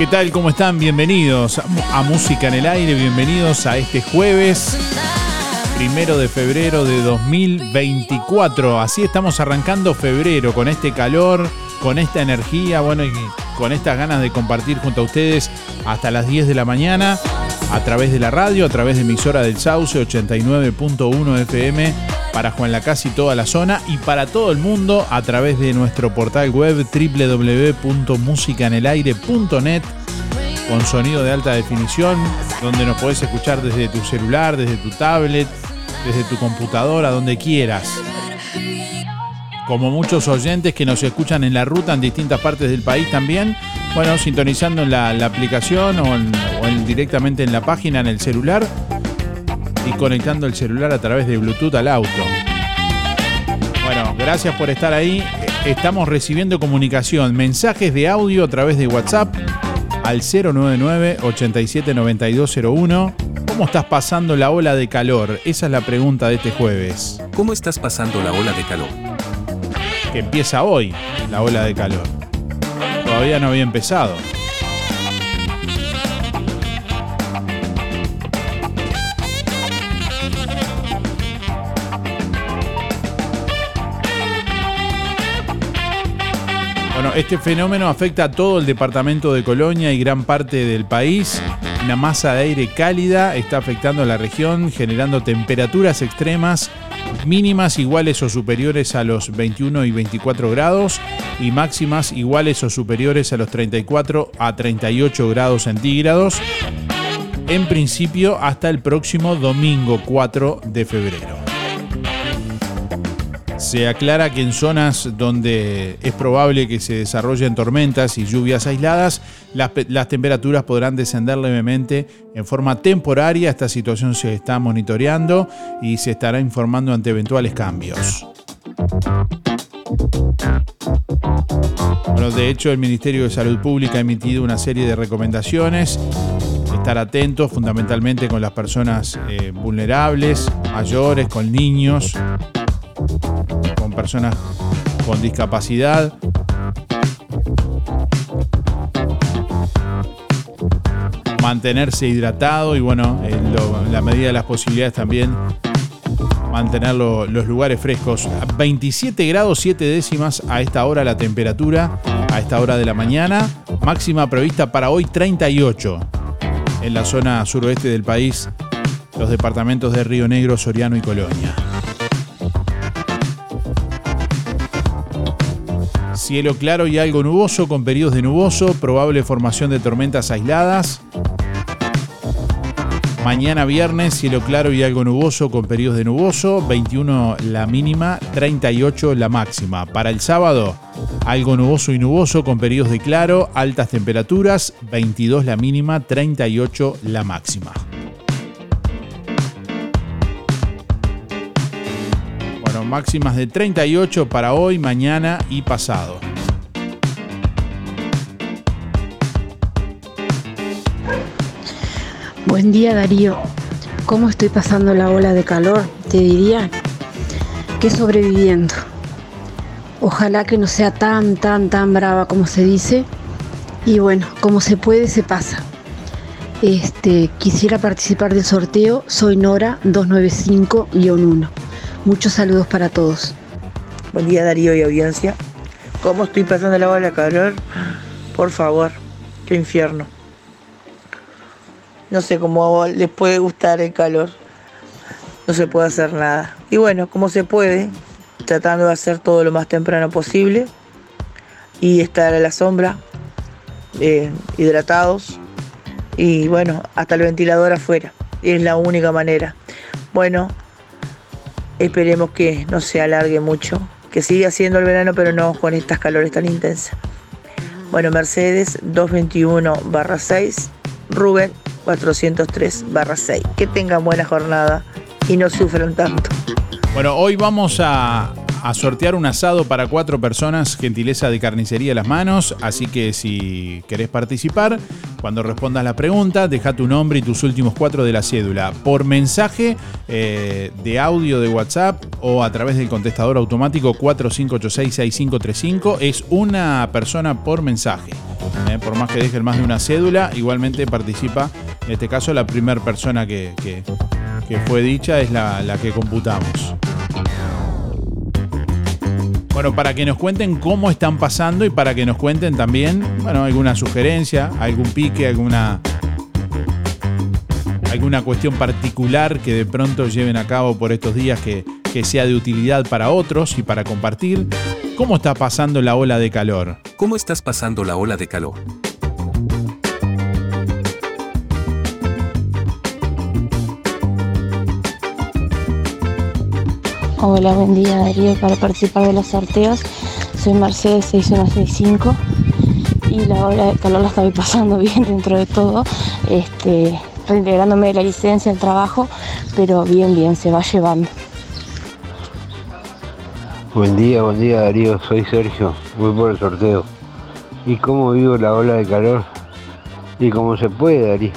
¿Qué tal? ¿Cómo están? Bienvenidos a, Música en el Aire, bienvenidos a este jueves primero de febrero de 2024. Así estamos arrancando febrero con este calor, con esta energía, bueno, y con estas ganas de compartir junto a ustedes hasta las 10 de la mañana a través de la radio, a través de emisora del Sauce 89.1 FM para Juan Lacase y toda la zona y para todo el mundo a través de nuestro portal web www.musicanelaire.net con sonido de alta definición, donde nos podés escuchar desde tu celular, desde tu tablet, desde tu computadora, donde quieras. Como muchos oyentes que nos escuchan en la ruta en distintas partes del país también, bueno, sintonizando en la, aplicación o, en- o en- directamente en la página en el celular y conectando el celular a través de Bluetooth al auto. Bueno, gracias por estar ahí. Estamos recibiendo comunicación, mensajes de audio a través de WhatsApp al 099-879201. ¿Cómo estás pasando la ola de calor? Esa es la pregunta de este jueves. ¿Cómo estás pasando la ola de calor? Que empieza hoy, la ola de calor. Todavía no había empezado. Este fenómeno afecta a todo el departamento de Colonia y gran parte del país. Una masa de aire cálida está afectando a la región, generando temperaturas extremas mínimas iguales o superiores a los 21 y 24 grados y máximas iguales o superiores a los 34 a 38 grados centígrados, en principio hasta el próximo domingo 4 de febrero. Se aclara que en zonas donde es probable que se desarrollen tormentas y lluvias aisladas, las, temperaturas podrán descender levemente en forma temporaria. Esta situación se está monitoreando y se estará informando ante eventuales cambios. De hecho, el Ministerio de Salud Pública ha emitido una serie de recomendaciones. Estar atentos fundamentalmente con las personas eh, vulnerables, mayores, con niños, con personas con discapacidad. Mantenerse hidratado y bueno, en, en la medida de las posibilidades también mantener lo, los lugares frescos. 27 grados 7 décimas a esta hora la temperatura, a esta hora de la mañana. Máxima prevista para hoy 38 en la zona suroeste del país, los departamentos de Río Negro, Soriano y Colonia. Cielo claro y algo nuboso con periodos de nuboso, probable formación de tormentas aisladas. Mañana viernes, cielo claro y algo nuboso con periodos de nuboso, 21 la mínima, 38 la máxima. Para el sábado, algo nuboso y nuboso con periodos de claro, altas temperaturas, 22 la mínima, 38 la máxima. Máximas de 38 para hoy, mañana y pasado. Buen día Darío, ¿cómo estoy pasando la ola de calor? Te diría que sobreviviendo. Ojalá que no sea tan, tan, tan brava como se dice. Y bueno, como se puede, se pasa. Este, quisiera participar del sorteo. Soy Nora 295-1. Muchos saludos para todos. Buen día Darío y audiencia. ¿Cómo estoy pasando la ola de calor? Por favor, qué infierno. No sé cómo les puede gustar el calor. No se puede hacer nada. Y bueno, como se puede, tratando de hacer todo lo más temprano posible y estar a la sombra, eh, hidratados y bueno, hasta el ventilador afuera. Es la única manera. Bueno, esperemos que no se alargue mucho, que siga siendo el verano, pero no con estas calores tan intensas. Bueno, Mercedes 221 barra 6, Rubén 403-6. Que tengan buena jornada y no sufran tanto. Bueno, hoy vamos a, a, sortear un asado para cuatro personas, gentileza de carnicería las manos, así que si querés participar, cuando respondas la pregunta, deja tu nombre y tus últimos cuatro de la cédula por mensaje eh, de audio de WhatsApp o a través del contestador automático 4586-6535. Es una persona por mensaje. Eh, por más que dejen más de una cédula, igualmente participa, en este caso la primera persona que, que, que, fue dicha es la, la que computamos. Bueno, para que nos cuenten cómo están pasando y para que nos cuenten también, bueno, alguna sugerencia, algún pique, alguna alguna cuestión particular que de pronto lleven a cabo por estos días que, que sea de utilidad para otros y para compartir. ¿Cómo está pasando la ola de calor? ¿Cómo estás pasando la ola de calor? Hola, buen día Darío. Para participar de los sorteos, soy Mercedes 6165 y la ola de calor la estoy pasando bien dentro de todo. Este, reintegrándome de la licencia, el trabajo, pero bien, bien, se va llevando. Buen día, buen día Darío, soy Sergio, voy por el sorteo. ¿Y cómo vivo la ola de calor? ¿Y cómo se puede, Darío?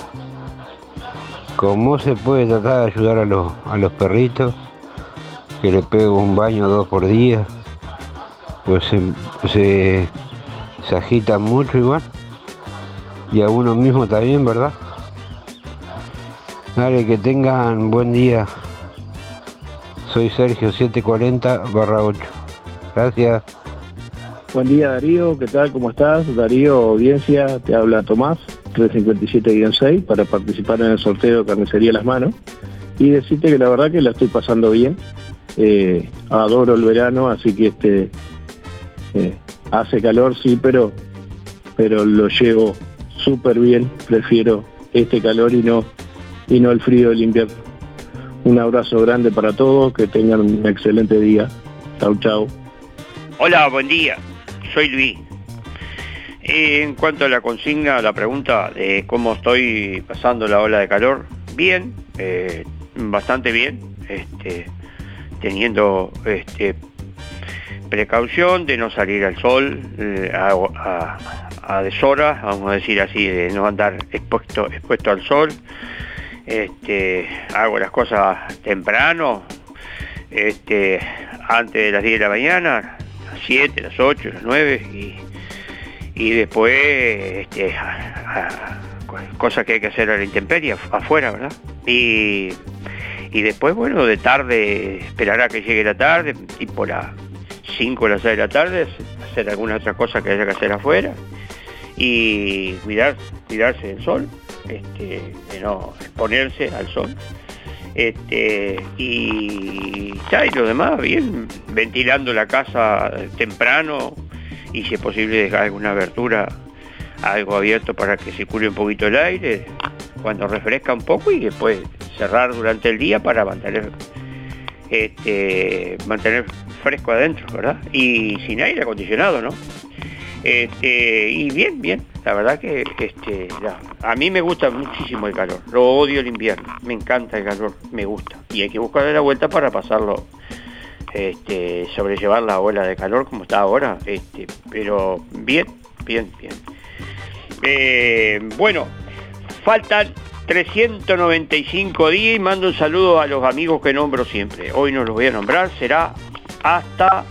¿Cómo se puede tratar de ayudar a los, a los perritos? Que le pego un baño dos por día. Pues se, se, se agitan mucho igual. Y a uno mismo también, ¿verdad? Dale, que tengan buen día. Soy Sergio 740 barra 8. Gracias. Buen día Darío, ¿qué tal? ¿Cómo estás? Darío, audiencia, te habla Tomás, 357-6, para participar en el sorteo de Carnicería Las Manos y decirte que la verdad que la estoy pasando bien. Eh, adoro el verano, así que este eh, hace calor, sí, pero, pero lo llevo súper bien, prefiero este calor y no, y no el frío del invierno. Un abrazo grande para todos, que tengan un excelente día. Chau, chau. Hola, buen día. Soy Luis. Eh, en cuanto a la consigna, la pregunta de cómo estoy pasando la ola de calor, bien, bastante bien, este, teniendo este, precaución de no salir al sol eh, a, a, a deshora, vamos a decir así, de no andar expuesto, expuesto al sol. Este, hago las cosas temprano, este, antes de las 10 de la mañana, las 7, las 8, las 9 y, y después este, cosas que hay que hacer a la intemperie, af- afuera, ¿verdad? Y, y después, bueno, de tarde, esperar a que llegue la tarde, tipo las 5 o las 6 de la tarde, hacer alguna otra cosa que haya que hacer afuera y cuidar, cuidarse del sol, este, de no exponerse al sol. Este, y ya, y lo demás, bien, ventilando la casa temprano y si es posible dejar alguna abertura, algo abierto para que circule un poquito el aire cuando refresca un poco y después cerrar durante el día para mantener este, mantener fresco adentro, ¿verdad? Y sin aire acondicionado, ¿no? Este, y bien, bien, la verdad que este, a mí me gusta muchísimo el calor, lo odio el invierno, me encanta el calor, me gusta. Y hay que buscarle la vuelta para pasarlo, este, sobrellevar la ola de calor como está ahora, este, pero bien, bien, bien. Eh, bueno, faltan 395 días y mando un saludo a los amigos que nombro siempre. Hoy no los voy a nombrar, será hasta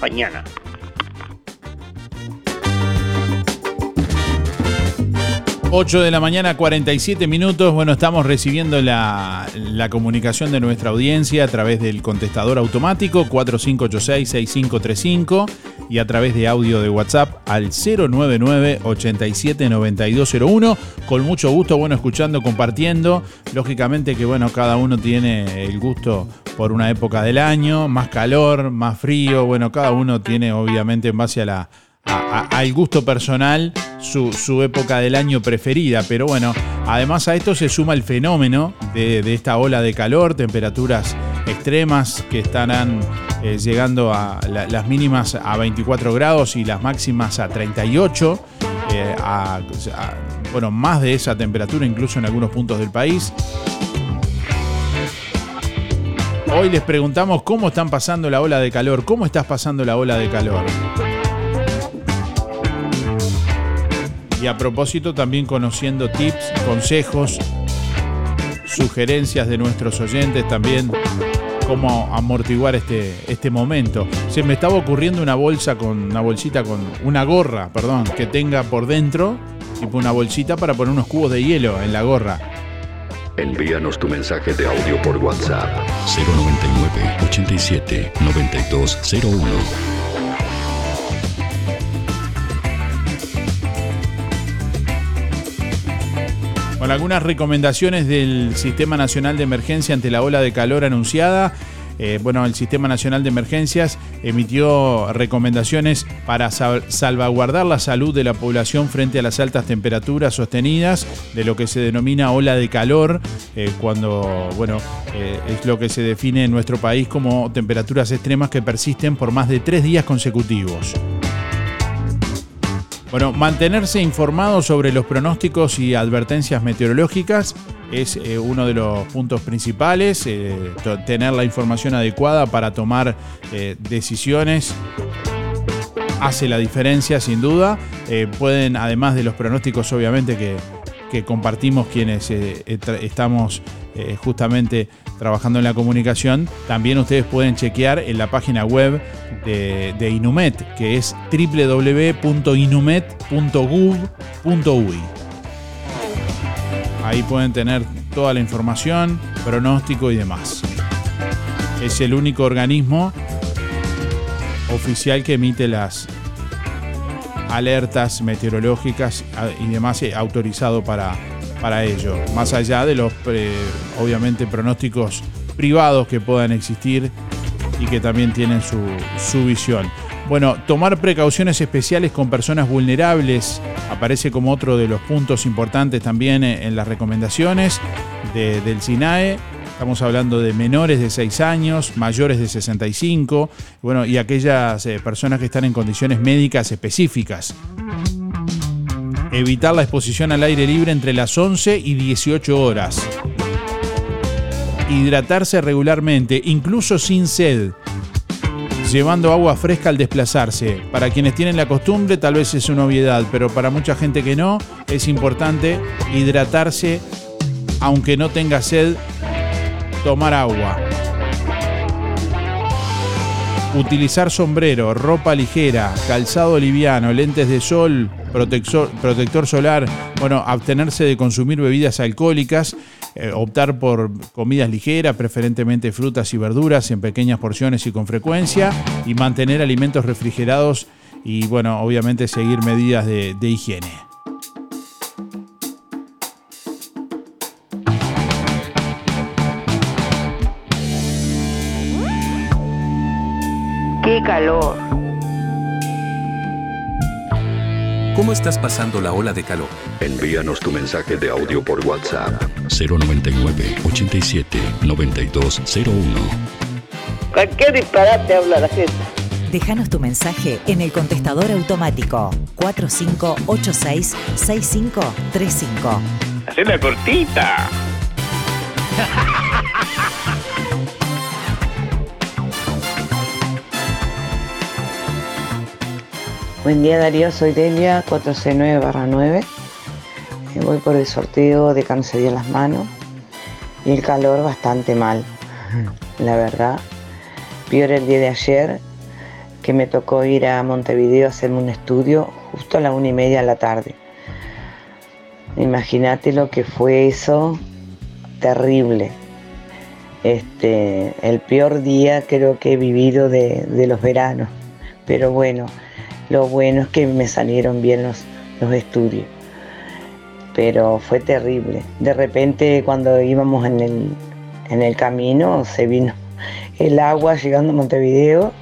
mañana. 8 de la mañana, 47 minutos. Bueno, estamos recibiendo la, comunicación de nuestra audiencia a través del contestador automático 4586-6535 y a través de audio de WhatsApp al 099-879201. Con mucho gusto, bueno, escuchando, compartiendo. Lógicamente que, bueno, cada uno tiene el gusto por una época del año, más calor, más frío. Bueno, cada uno tiene, obviamente, en base a la al gusto personal su, época del año preferida. Pero bueno, además a esto se suma el fenómeno de, esta ola de calor, temperaturas extremas que estarán eh, llegando a la- las mínimas a 24 grados y las máximas a 38. eh, a- bueno, más de esa temperatura incluso en algunos puntos del país. Hoy les preguntamos cómo están pasando la ola de calor, cómo estás pasando la ola de calor. Y a propósito, también conociendo tips, consejos, sugerencias de nuestros oyentes también, cómo amortiguar este, este momento. Se me estaba ocurriendo una bolsa con una bolsita con una gorra, perdón, que tenga por dentro, tipo una bolsita para poner unos cubos de hielo en la gorra. Envíanos tu mensaje de audio por WhatsApp 099 87 9201. Con algunas recomendaciones del Sistema Nacional de Emergencia ante la ola de calor anunciada. Eh, bueno, el Sistema Nacional de Emergencias emitió recomendaciones para sal- salvaguardar la salud de la población frente a las altas temperaturas sostenidas de lo que se denomina ola de calor, eh, cuando, bueno, eh, es lo que se define en nuestro país como temperaturas extremas que persisten por más de tres días consecutivos. Bueno, mantenerse informado sobre los pronósticos y advertencias meteorológicas es eh, uno de los puntos principales, eh, tener la información adecuada para tomar eh, decisiones hace la diferencia sin duda. Pueden, además de los pronósticos obviamente que, que compartimos quienes eh, eh, estamos eh, justamente trabajando en la comunicación, también ustedes pueden chequear en la página web de, de Inumet, que es www.inumet.gov.uy. Ahí pueden tener toda la información, pronóstico y demás. Es el único organismo oficial que emite las alertas meteorológicas a- y demás eh, autorizado para, para ello. Más allá de los, eh, obviamente, pronósticos privados que puedan existir y que también tienen su, su visión. Bueno, tomar precauciones especiales con personas vulnerables aparece como otro de los puntos importantes también en las recomendaciones de- del SINAE. Estamos hablando de menores de 6 años, mayores de 65, bueno, y aquellas eh, personas que están en condiciones médicas específicas. Evitar la exposición al aire libre entre las 11 y 18 horas. Hidratarse regularmente, incluso sin sed. Llevando agua fresca al desplazarse. Para quienes tienen la costumbre tal vez es una obviedad, pero para mucha gente que no, es importante hidratarse aunque no tenga sed, tomar agua. Utilizar sombrero, ropa ligera, calzado liviano, lentes de sol, protector, solar, bueno, abstenerse de consumir bebidas alcohólicas, eh, optar por comidas ligeras, preferentemente frutas y verduras en pequeñas porciones y con frecuencia, y mantener alimentos refrigerados y, bueno, obviamente seguir medidas de higiene. ¡Qué calor! ¿Cómo estás pasando la ola de calor? Envíanos tu mensaje de audio por WhatsApp 099 87 9201. Cualquier disparate habla la gente. Déjanos tu mensaje en el contestador automático 4586-6535. Hacela cortita. Buen día Darío, soy Delia, 4C9 9. Voy por el sorteo de cáncer en las manos y el calor bastante mal, la verdad. Peor el día de ayer que me tocó ir a Montevideo a hacerme un estudio justo a la una y media de la tarde. Imagínate lo que fue eso, terrible. Este, el peor día creo que he vivido de, de los veranos. Pero bueno, lo bueno es que me salieron bien los, los estudios. Pero fue terrible. De repente cuando íbamos en el, en el camino se vino el agua llegando a Montevideo,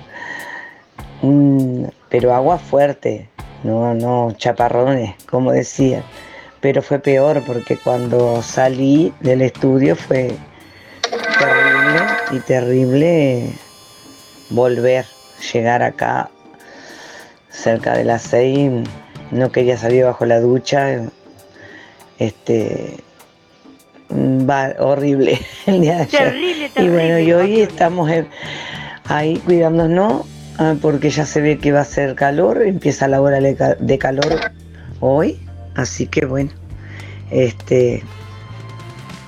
pero agua fuerte, no, no chaparrones, como decían. Pero fue peor porque cuando salí del estudio fue terrible y terrible volver, llegar acá cerca de las seis, no quería salir bajo la ducha, este, va horrible el día de ayer. Terrible, Y bueno, terrible, y hoy estamos ahí cuidándonos ah, porque ya se ve que va a ser calor, empieza la hora de calor hoy, así que bueno, este,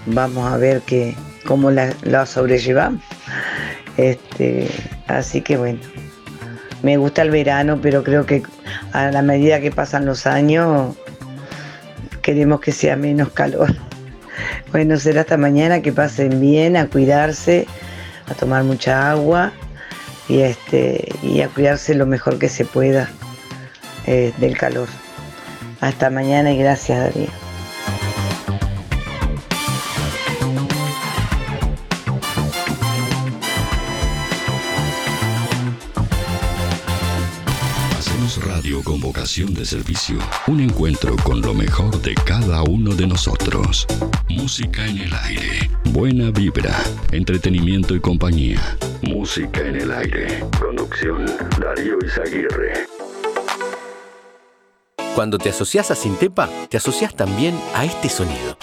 vamos a ver que, cómo la, la sobrellevamos. Este, así que bueno, me gusta el verano, pero creo que a la medida que pasan los años queremos que sea menos calor. Bueno, será hasta mañana, que pasen bien, a cuidarse, a tomar mucha agua y, este, y a cuidarse lo mejor que se pueda eh, del calor. Hasta mañana y gracias Darío. De servicio. Un encuentro con lo mejor de cada uno de nosotros. Música en el aire. Buena vibra. Entretenimiento y compañía. Música en el aire. Conducción Darío Izaguirre. Cuando te asocias a Sintepa, te asocias también a este sonido.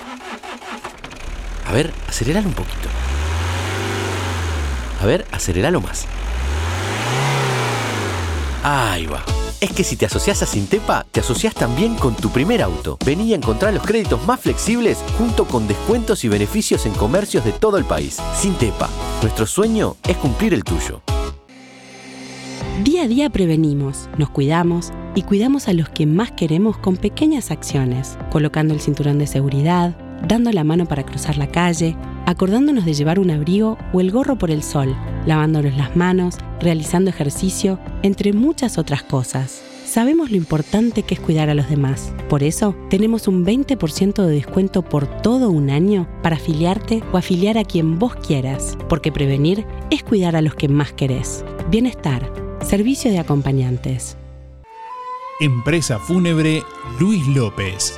A ver, aceleralo un poquito. A ver, aceleralo más. Ahí va. Es que si te asocias a Sintepa, te asocias también con tu primer auto. Vení a encontrar los créditos más flexibles junto con descuentos y beneficios en comercios de todo el país. Sintepa, nuestro sueño es cumplir el tuyo. Día a día prevenimos, nos cuidamos y cuidamos a los que más queremos con pequeñas acciones, colocando el cinturón de seguridad, dando la mano para cruzar la calle, acordándonos de llevar un abrigo o el gorro por el sol, lavándonos las manos, realizando ejercicio, entre muchas otras cosas. Sabemos lo importante que es cuidar a los demás. Por eso, tenemos un 20% de descuento por todo un año para afiliarte o afiliar a quien vos quieras, porque prevenir es cuidar a los que más querés. Bienestar, servicio de acompañantes. Empresa Fúnebre Luis López.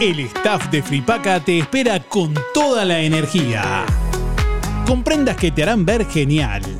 El staff de Fripaca te espera con toda la energía. Comprendas que te harán ver genial.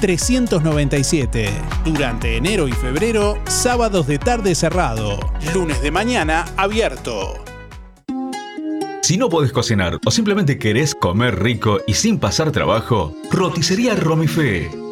397. Durante enero y febrero, sábados de tarde cerrado. Lunes de mañana abierto. Si no podés cocinar o simplemente querés comer rico y sin pasar trabajo, Roticería Romifé.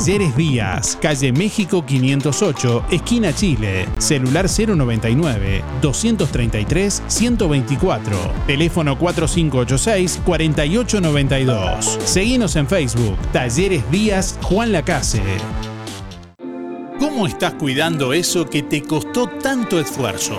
Talleres Díaz, calle México 508, esquina Chile, celular 099 233 124, teléfono 4586 4892. Seguinos en Facebook, Talleres Díaz Juan Lacase. ¿Cómo estás cuidando eso que te costó tanto esfuerzo?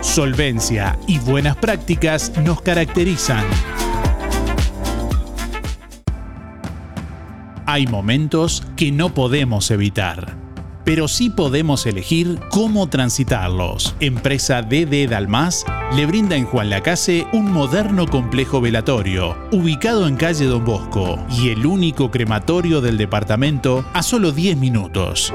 Solvencia y buenas prácticas nos caracterizan. Hay momentos que no podemos evitar, pero sí podemos elegir cómo transitarlos. Empresa DD Dalmas le brinda en Juan Lacase un moderno complejo velatorio, ubicado en calle Don Bosco, y el único crematorio del departamento a solo 10 minutos.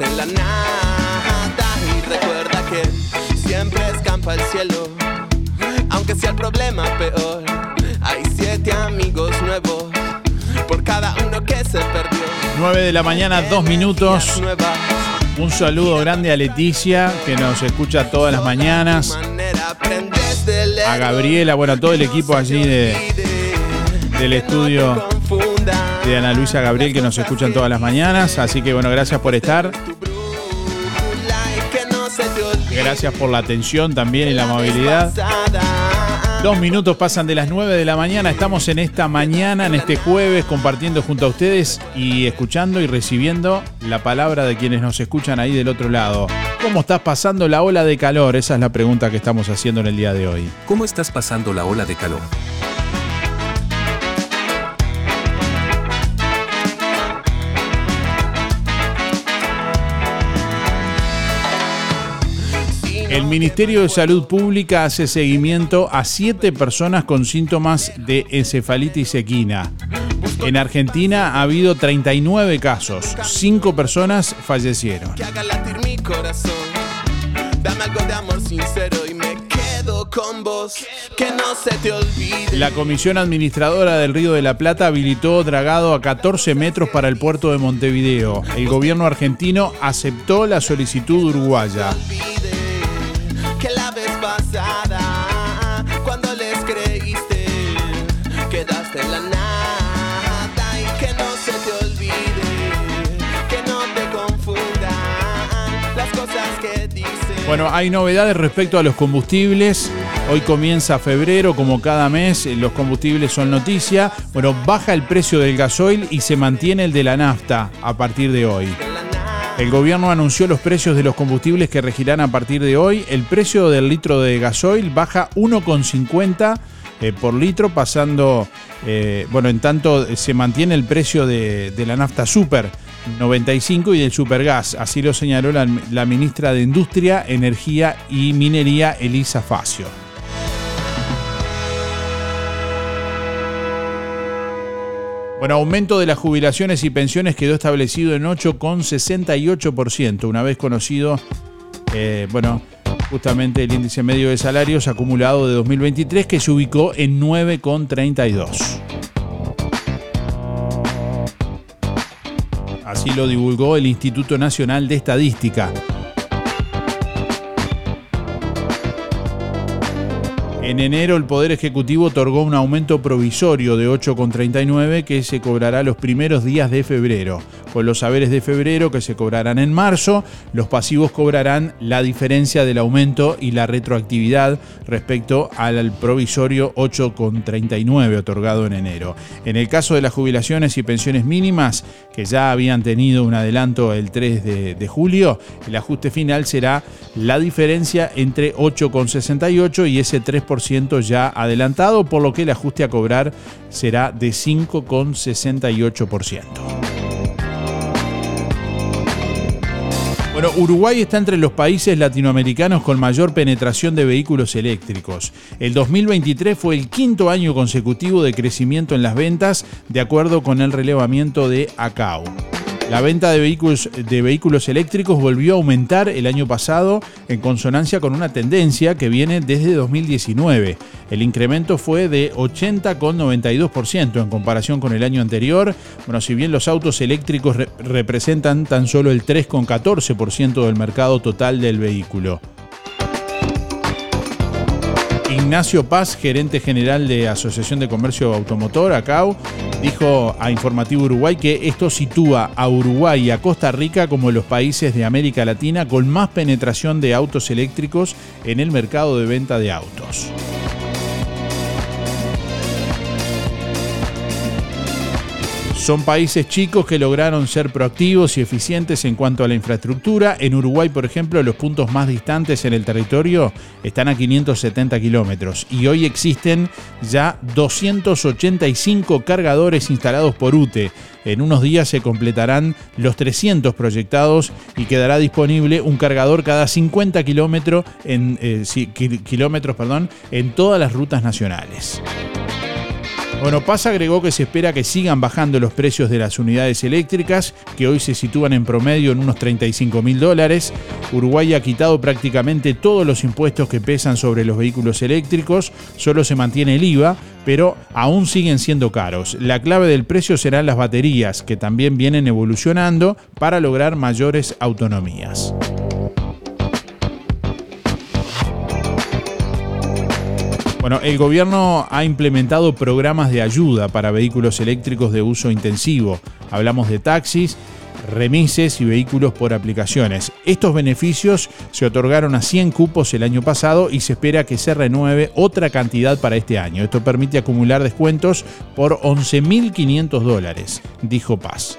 en la nada. Y recuerda que siempre escampa el cielo, aunque sea el problema peor. Hay siete amigos nuevos por cada uno que se perdió. 9 de la mañana, 2 minutos. Un saludo grande a Leticia, que nos escucha todas las mañanas. A Gabriela, bueno, a todo el equipo allí de, del estudio de Ana Luisa Gabriel, que nos escuchan todas las mañanas. Así que, bueno, gracias por estar. Gracias por la atención también y la amabilidad. Dos minutos pasan de las 9 de la mañana. Estamos en esta mañana, en este jueves, compartiendo junto a ustedes y escuchando y recibiendo la palabra de quienes nos escuchan ahí del otro lado. ¿Cómo estás pasando la ola de calor? Esa es la pregunta que estamos haciendo en el día de hoy. ¿Cómo estás pasando la ola de calor? El Ministerio de Salud Pública hace seguimiento a siete personas con síntomas de encefalitis equina. En Argentina ha habido 39 casos, cinco personas fallecieron. La Comisión Administradora del Río de la Plata habilitó dragado a 14 metros para el puerto de Montevideo. El gobierno argentino aceptó la solicitud uruguaya. Bueno, hay novedades respecto a los combustibles. Hoy comienza febrero, como cada mes, eh, los combustibles son noticia. Bueno, baja el precio del gasoil y se mantiene el de la nafta a partir de hoy. El gobierno anunció los precios de los combustibles que regirán a partir de hoy. El precio del litro de gasoil baja 1,50 eh, por litro, pasando, eh, bueno, en tanto se mantiene el precio de, de la nafta super 95 y del supergas. Así lo señaló la, ministra de Industria, Energía y Minería, Elisa Facio. Bueno, aumento de las jubilaciones y pensiones quedó establecido en 8,68%, una vez conocido, eh, bueno, justamente el índice medio de salarios acumulado de 2023 que se ubicó en 9,32. Así lo divulgó el Instituto Nacional de Estadística. En enero el Poder Ejecutivo otorgó un aumento provisorio de 8,39 que se cobrará los primeros días de febrero. Con los saberes de febrero que se cobrarán en marzo, los pasivos cobrarán la diferencia del aumento y la retroactividad respecto al provisorio 8,39 otorgado en enero. En el caso de las jubilaciones y pensiones mínimas, que ya habían tenido un adelanto el 3 de, de julio, el ajuste final será la diferencia entre 8,68 y ese 3% ya adelantado, por lo que el ajuste a cobrar será de 5,68%. Bueno, Uruguay está entre los países latinoamericanos con mayor penetración de vehículos eléctricos. El 2023 fue el quinto año consecutivo de crecimiento en las ventas, de acuerdo con el relevamiento de ACAO. La venta de vehículos, eléctricos volvió a aumentar el año pasado en consonancia con una tendencia que viene desde 2019. El incremento fue de 80,92% en comparación con el año anterior. Bueno, si bien los autos eléctricos re representan tan solo el 3,14% del mercado total del vehículo. Ignacio Paz, gerente general de Asociación de Comercio Automotor, ACAU, dijo a Informativo Uruguay que esto sitúa a Uruguay y a Costa Rica como los países de América Latina con más penetración de autos eléctricos en el mercado de venta de autos. Son países chicos que lograron ser proactivos y eficientes en cuanto a la infraestructura. En Uruguay, por ejemplo, los puntos más distantes en el territorio están a 570 kilómetros y hoy existen ya 285 cargadores instalados por UTE. En unos días se completarán los 300 proyectados y quedará disponible un cargador cada 50 kilómetros en, eh, kilómetros perdón, en todas las rutas nacionales. Bueno, agregó que se espera que sigan bajando los precios de las unidades eléctricas, que hoy se sitúan en promedio en unos 35 mil dólares. Uruguay ha quitado prácticamente todos los impuestos que pesan sobre los vehículos eléctricos, solo se mantiene el IVA, pero aún siguen siendo caros. La clave del precio serán las baterías, que también vienen evolucionando para lograr mayores autonomías. Bueno, el gobierno ha implementado programas de ayuda para vehículos eléctricos de uso intensivo. Hablamos de taxis, remises y vehículos por aplicaciones. Estos beneficios se otorgaron a 100 cupos el año pasado y se espera que se renueve otra cantidad para este año. Esto permite acumular descuentos por 11.500 dólares, dijo Paz.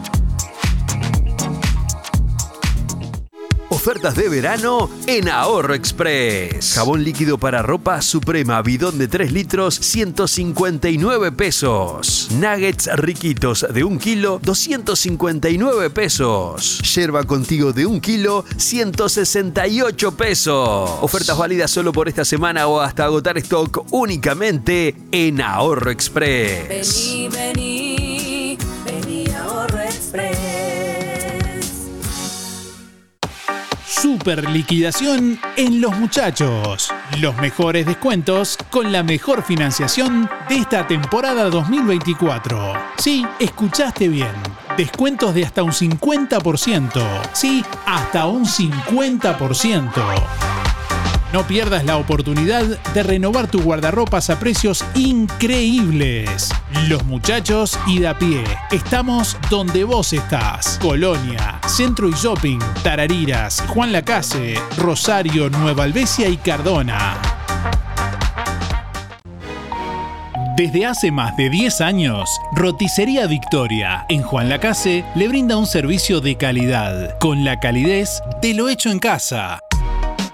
Ofertas de verano en Ahorro Express. Jabón líquido para ropa Suprema, bidón de 3 litros, 159 pesos. Nuggets riquitos de 1 kilo, 259 pesos. Yerba contigo de 1 kilo, 168 pesos. Ofertas válidas solo por esta semana o hasta agotar stock únicamente en Ahorro Express. Vení, vení, Super liquidación en Los Muchachos. Los mejores descuentos con la mejor financiación de esta temporada 2024. Sí, escuchaste bien. Descuentos de hasta un 50%. Sí, hasta un 50%. No pierdas la oportunidad de renovar tu guardarropas a precios increíbles. Los muchachos y de a pie. Estamos donde vos estás. Colonia, Centro y Shopping, Tarariras, Juan Lacase, Rosario, Nueva Albesia y Cardona. Desde hace más de 10 años, Roticería Victoria en Juan Lacase le brinda un servicio de calidad, con la calidez de lo hecho en casa.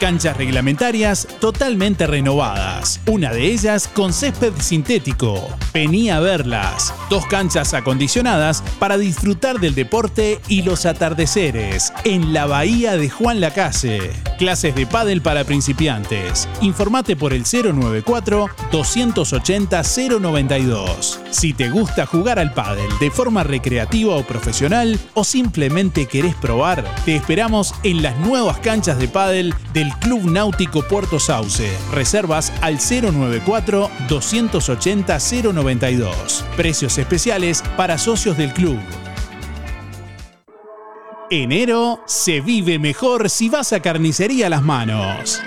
Canchas reglamentarias totalmente renovadas. Una de ellas con césped sintético. Vení a verlas. Dos canchas acondicionadas para disfrutar del deporte y los atardeceres en la bahía de Juan Lacase. Clases de pádel para principiantes. Informate por el 094 280 092. Si te gusta jugar al pádel de forma recreativa o profesional o simplemente querés probar, te esperamos en las nuevas canchas de pádel del Club Náutico Puerto Sauce. Reservas al 094 280 092. Precios especiales para socios del club. Enero se vive mejor si vas a Carnicería Las Manos.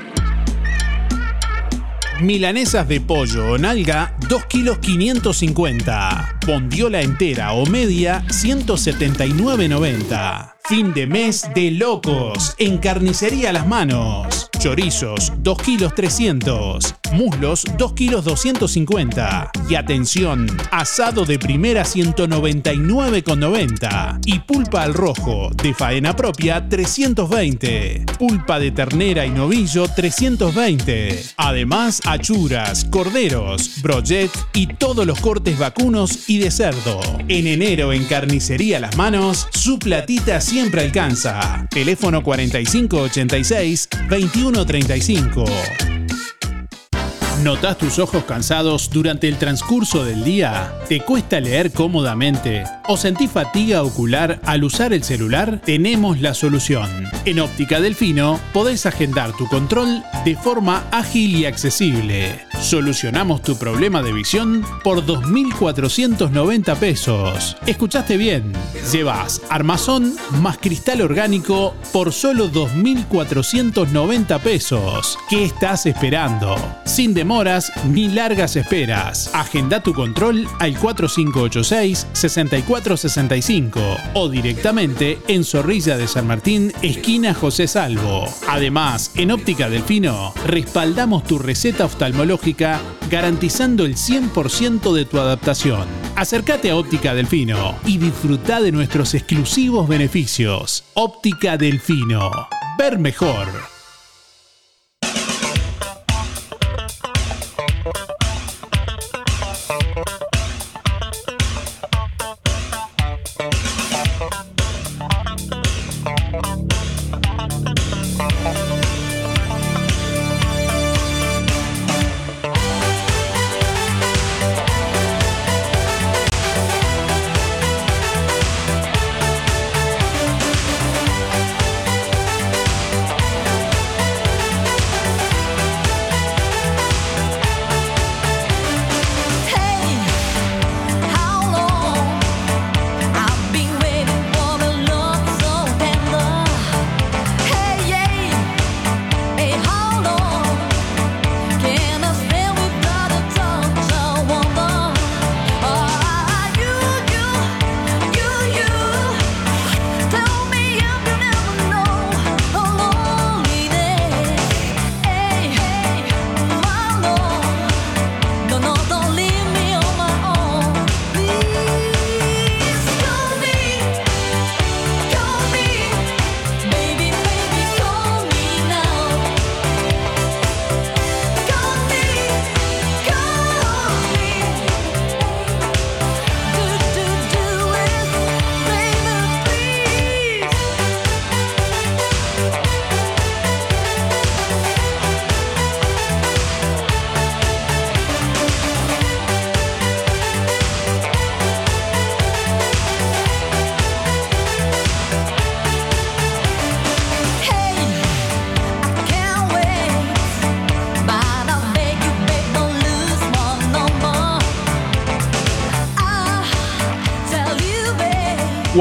Milanesas de pollo o nalga, 2 kilos 550. Bondiola entera o media, 179,90. Fin de mes de locos en Carnicería Las Manos. Chorizos, 2 kilos 300. Muslos, 2 kilos 250. Y atención, asado de primera 199,90. Y pulpa al rojo, de faena propia, 320. Pulpa de ternera y novillo, 320. Además, achuras, corderos, brochet y todos los cortes vacunos y de cerdo. En enero en Carnicería Las Manos, su platita siempre alcanza. Teléfono 4586-2135. ¿Notas tus ojos cansados durante el transcurso del día? ¿Te cuesta leer cómodamente? ¿O sentís fatiga ocular al usar el celular? Tenemos la solución. En Óptica Delfino podés agendar tu control de forma ágil y accesible. Solucionamos tu problema de visión por 2.490 pesos. ¿Escuchaste bien? Llevas armazón más cristal orgánico por solo 2.490 pesos. ¿Qué estás esperando? Sin demoras ni largas esperas. Agenda tu control al 4586-6465 o directamente en Zorrilla de San Martín, esquina José Salvo. Además, en Óptica Delfino respaldamos tu receta oftalmológica garantizando el 100% de tu adaptación. Acércate a Óptica Delfino y disfruta de nuestros exclusivos beneficios. Óptica Delfino. Ver mejor.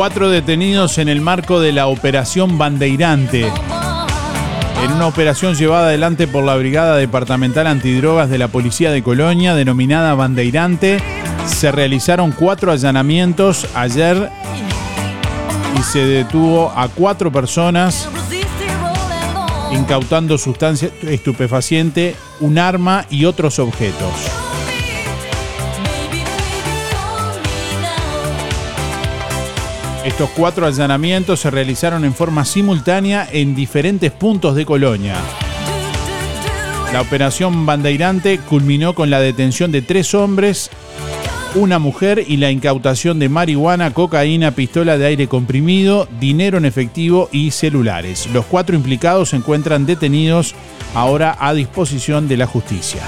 Cuatro detenidos en el marco de la operación Bandeirante. En una operación llevada adelante por la Brigada Departamental Antidrogas de la Policía de Colonia, denominada Bandeirante, se realizaron cuatro allanamientos ayer y se detuvo a cuatro personas incautando sustancia estupefaciente, un arma y otros objetos. Estos cuatro allanamientos se realizaron en forma simultánea en diferentes puntos de Colonia. La operación Bandeirante culminó con la detención de tres hombres, una mujer y la incautación de marihuana, cocaína, pistola de aire comprimido, dinero en efectivo y celulares. Los cuatro implicados se encuentran detenidos ahora a disposición de la justicia.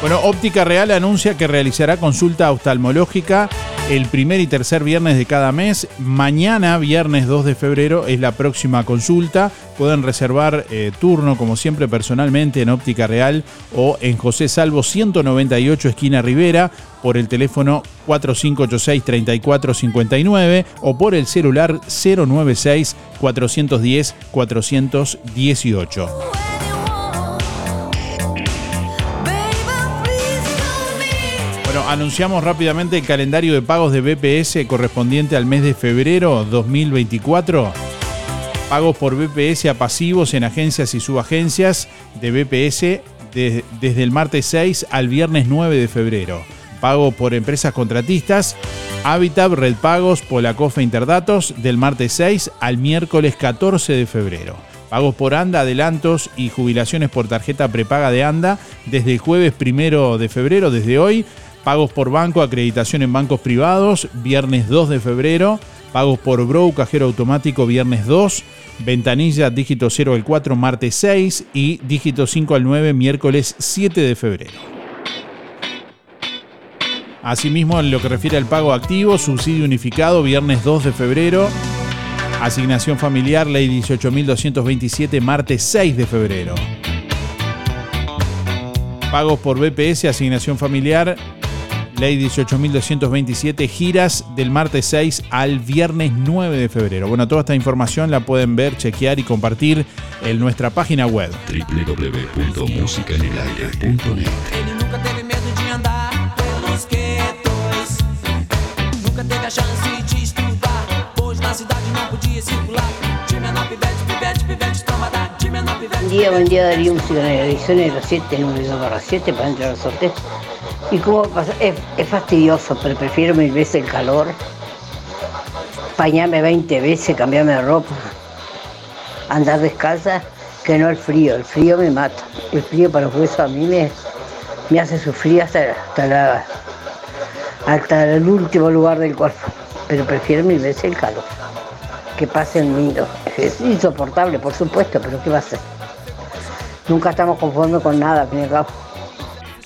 Bueno, Óptica Real anuncia que realizará consulta oftalmológica el primer y tercer viernes de cada mes. Mañana, viernes 2 de febrero, es la próxima consulta. Pueden reservar eh, turno, como siempre, personalmente en Óptica Real o en José Salvo 198, esquina Rivera, por el teléfono 4586-3459 o por el celular 096 Anunciamos rápidamente el calendario de pagos de BPS correspondiente al mes de febrero 2024. Pagos por BPS a pasivos en agencias y subagencias de BPS desde el martes 6 al viernes 9 de febrero. Pago por empresas contratistas, Habitat, Red Pagos, Polacofe Interdatos del martes 6 al miércoles 14 de febrero. Pagos por ANDA, adelantos y jubilaciones por tarjeta prepaga de ANDA desde el jueves 1 de febrero, desde hoy, Pagos por banco, acreditación en bancos privados, viernes 2 de febrero. Pagos por Brow, cajero automático, viernes 2. Ventanilla, dígito 0 al 4, martes 6. Y dígito 5 al 9, miércoles 7 de febrero. Asimismo, en lo que refiere al pago activo, subsidio unificado, viernes 2 de febrero. Asignación familiar, ley 18.227, martes 6 de febrero. Pagos por BPS, asignación familiar, Ley 18.227, giras del martes 6 al viernes 9 de febrero. Bueno, toda esta información la pueden ver, chequear y compartir en nuestra página web. www.musicaenelaire.net Buen día, buen día Darío. Música en la edición de los 7, número 2 barra 7 para entrar al sorteo. Y como es, es fastidioso, pero prefiero mil veces el calor. Bañarme 20 veces, cambiarme de ropa, andar descalza, que no el frío. El frío me mata. El frío para los huesos a mí me, me hace sufrir hasta, hasta, hasta el último lugar del cuerpo. Pero prefiero mil veces el calor. Que pasen lindo. Es insoportable, por supuesto, pero ¿qué va a ser? Nunca estamos conformes con nada, al fin y al cabo.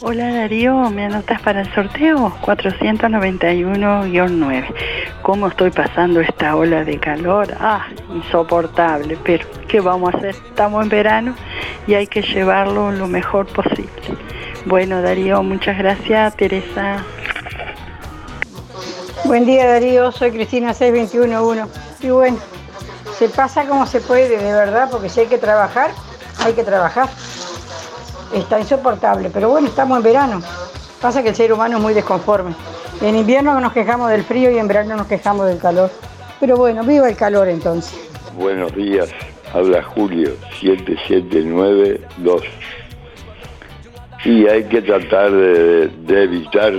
Hola Darío, ¿me anotas para el sorteo? 491-9. ¿Cómo estoy pasando esta ola de calor? Ah, insoportable, pero ¿qué vamos a hacer? Estamos en verano y hay que llevarlo lo mejor posible. Bueno Darío, muchas gracias. Teresa. Buen día Darío, soy Cristina 6211. Y bueno, se pasa como se puede, de verdad, porque si hay que trabajar, hay que trabajar está insoportable. Pero bueno, estamos en verano. Pasa que el ser humano es muy desconforme. En invierno nos quejamos del frío y en verano nos quejamos del calor. Pero bueno, viva el calor entonces. Buenos días, habla Julio 7792. Y hay que tratar de, de evitar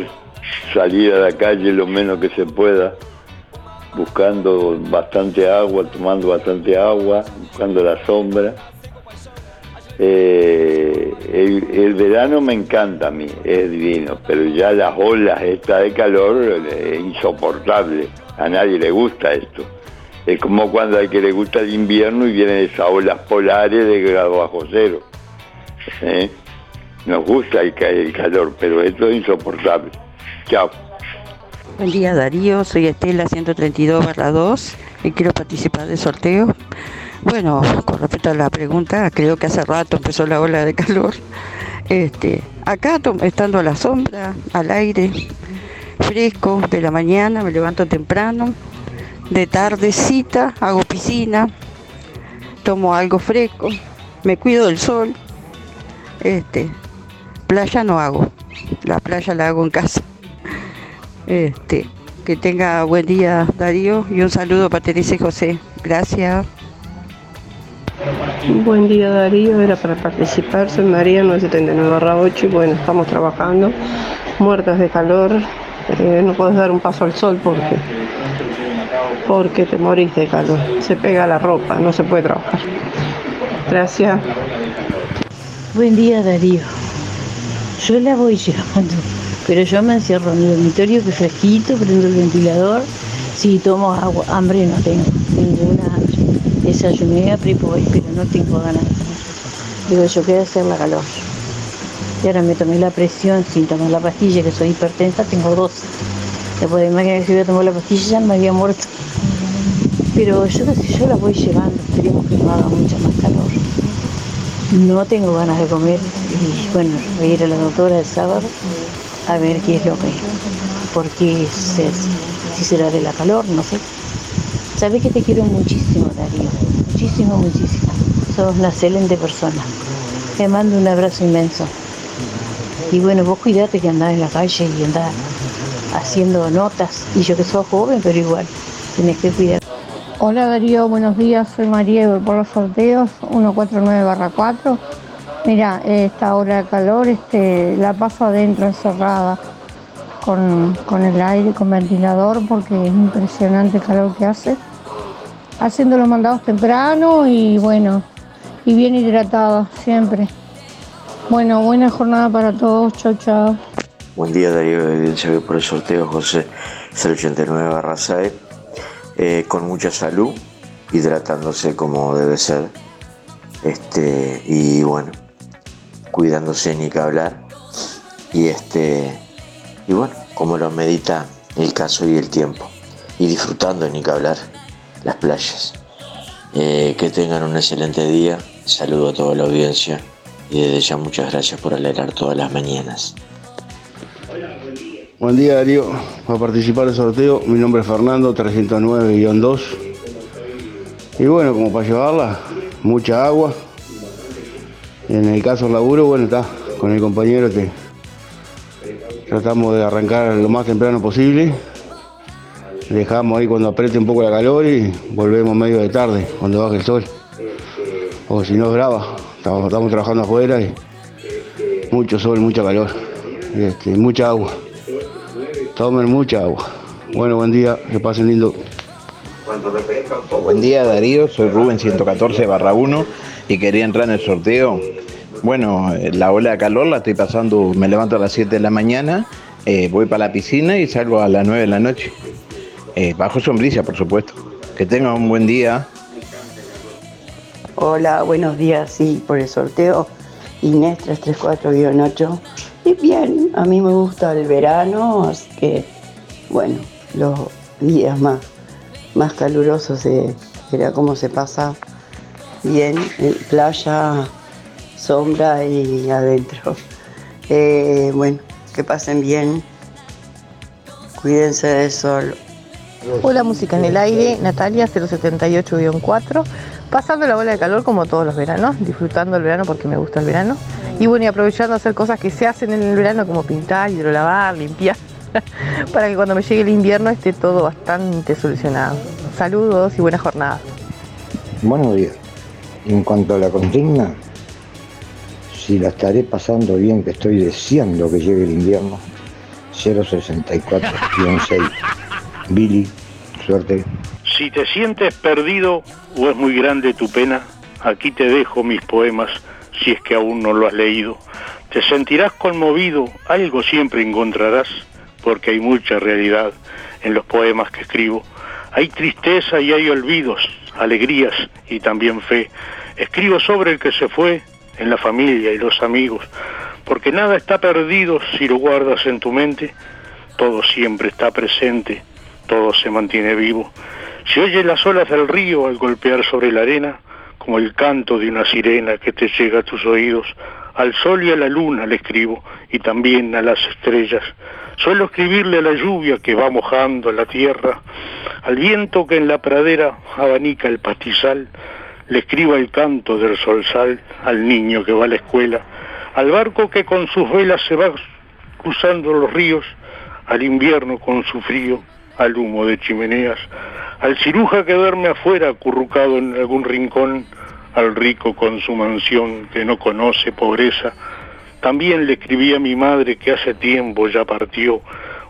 salir a la calle lo menos que se pueda, buscando bastante agua, tomando bastante agua, buscando la sombra eh, el, verano me encanta a mí, es divino, pero ya las olas esta de calor es insoportable. A nadie le gusta esto. Es como cuando a que le gusta el invierno y vienen esas olas polares de grado bajo cero. ¿Eh? Nos gusta el, el calor, pero esto es insoportable. Chao. Buen día Darío, soy Estela 132 barra 2 y quiero participar del sorteo. Bueno, con respecto a la pregunta, creo que hace rato empezó la ola de calor. Este, acá estando a la sombra, al aire, fresco, de la mañana, me levanto temprano, de tardecita hago piscina, tomo algo fresco, me cuido del sol, este, playa no hago, la playa la hago en casa. Este, que tenga buen día Darío y un saludo para Teresa y José. Gracias. Buen día Darío, era para participar, soy María 979 8 y bueno, estamos trabajando, muertas de calor, eh, no puedes dar un paso al sol porque, porque te morís de calor, se pega la ropa, no se puede trabajar. Gracias. Buen día Darío. Yo la voy llevando, pero yo me encierro en el dormitorio que es fresquito, prendo el ventilador. Si tomo agua, hambre no tengo, ninguna hambre. Desayuné a voy, pero no tengo ganas de. Digo, yo quiero hacer la calor. Y ahora me tomé la presión sin tomar la pastilla, que soy hipertensa, tengo 12. Te puedes imaginar que si hubiera tomado la pastilla ya me había muerto. Pero yo qué sé, yo la voy llevando, esperemos que no haga mucho más calor. No tengo ganas de comer y bueno, voy a ir a la doctora el sábado a ver qué es lo que, por qué se- si será de la calor, no sé. Sabes que te quiero muchísimo, Darío, muchísimo, muchísimo. Sos una excelente persona. Te mando un abrazo inmenso. Y bueno, vos cuidate que andás en la calle y andás haciendo notas. Y yo que soy joven, pero igual, tenés que cuidar. Hola Darío, buenos días, soy María por los sorteos 149-4. Mira, esta hora de calor este, la paso adentro encerrada con, con el aire, con ventilador, porque es impresionante el calor que hace. Haciendo los mandados temprano y bueno, y bien hidratada siempre. Bueno, buena jornada para todos, chao, chao. Buen día Darío, evidencia voy por el sorteo José 089 barra 6, eh, con mucha salud, hidratándose como debe ser, este, y bueno, cuidándose ni que hablar, y este, y bueno, como lo medita el caso y el tiempo, y disfrutando ni que hablar las playas. Eh, que tengan un excelente día, saludo a toda la audiencia, y desde ya muchas gracias por alegrar todas las mañanas. Buen día Darío, para participar del sorteo, mi nombre es Fernando, 309-2. Y bueno, como para llevarla, mucha agua. En el caso del laburo, bueno, está, con el compañero te tratamos de arrancar lo más temprano posible. Dejamos ahí cuando apriete un poco la calor y volvemos medio de tarde, cuando baje el sol. O si no es brava, estamos, trabajando afuera y mucho sol, mucha calor, este, mucha agua. Tomen mucha agua. Bueno, buen día, que pasen lindo. Buen día Darío, soy Rubén 114 barra 1 y quería entrar en el sorteo. Bueno, eh, la ola de calor la estoy pasando, me levanto a las 7 de la mañana, eh, voy para la piscina y salgo a las 9 de la noche. Eh, bajo sombrilla, por supuesto. Que tengan un buen día. Hola, buenos días, sí, por el sorteo. Inés 334-8. Y bien, a mí me gusta el verano, así que, bueno, los días más, más calurosos eh, era como se pasa bien, en playa, sombra y adentro. Eh, bueno, que pasen bien, cuídense del sol. Hola, música en el aire, Natalia 078-4, pasando la bola de calor como todos los veranos, disfrutando el verano porque me gusta el verano. Y bueno, y aprovechando a hacer cosas que se hacen en el verano como pintar, hidrolavar, limpiar, para que cuando me llegue el invierno esté todo bastante solucionado. Saludos y buena jornada. Buenos días. En cuanto a la consigna, si la estaré pasando bien, que estoy deseando que llegue el invierno, 064-6. Billy, suerte. Si te sientes perdido o es muy grande tu pena, aquí te dejo mis poemas si es que aún no lo has leído. Te sentirás conmovido, algo siempre encontrarás, porque hay mucha realidad en los poemas que escribo. Hay tristeza y hay olvidos, alegrías y también fe. Escribo sobre el que se fue, en la familia y los amigos, porque nada está perdido si lo guardas en tu mente, todo siempre está presente, todo se mantiene vivo. Si oyes las olas del río al golpear sobre la arena, como el canto de una sirena que te llega a tus oídos, Al sol y a la luna le escribo y también a las estrellas. Suelo escribirle a la lluvia que va mojando la tierra, al viento que en la pradera abanica el pastizal, le escribo el canto del solsal al niño que va a la escuela, al barco que con sus velas se va cruzando los ríos, al invierno con su frío, al humo de chimeneas, al ciruja que duerme afuera acurrucado en algún rincón, al rico con su mansión que no conoce pobreza. También le escribí a mi madre que hace tiempo ya partió.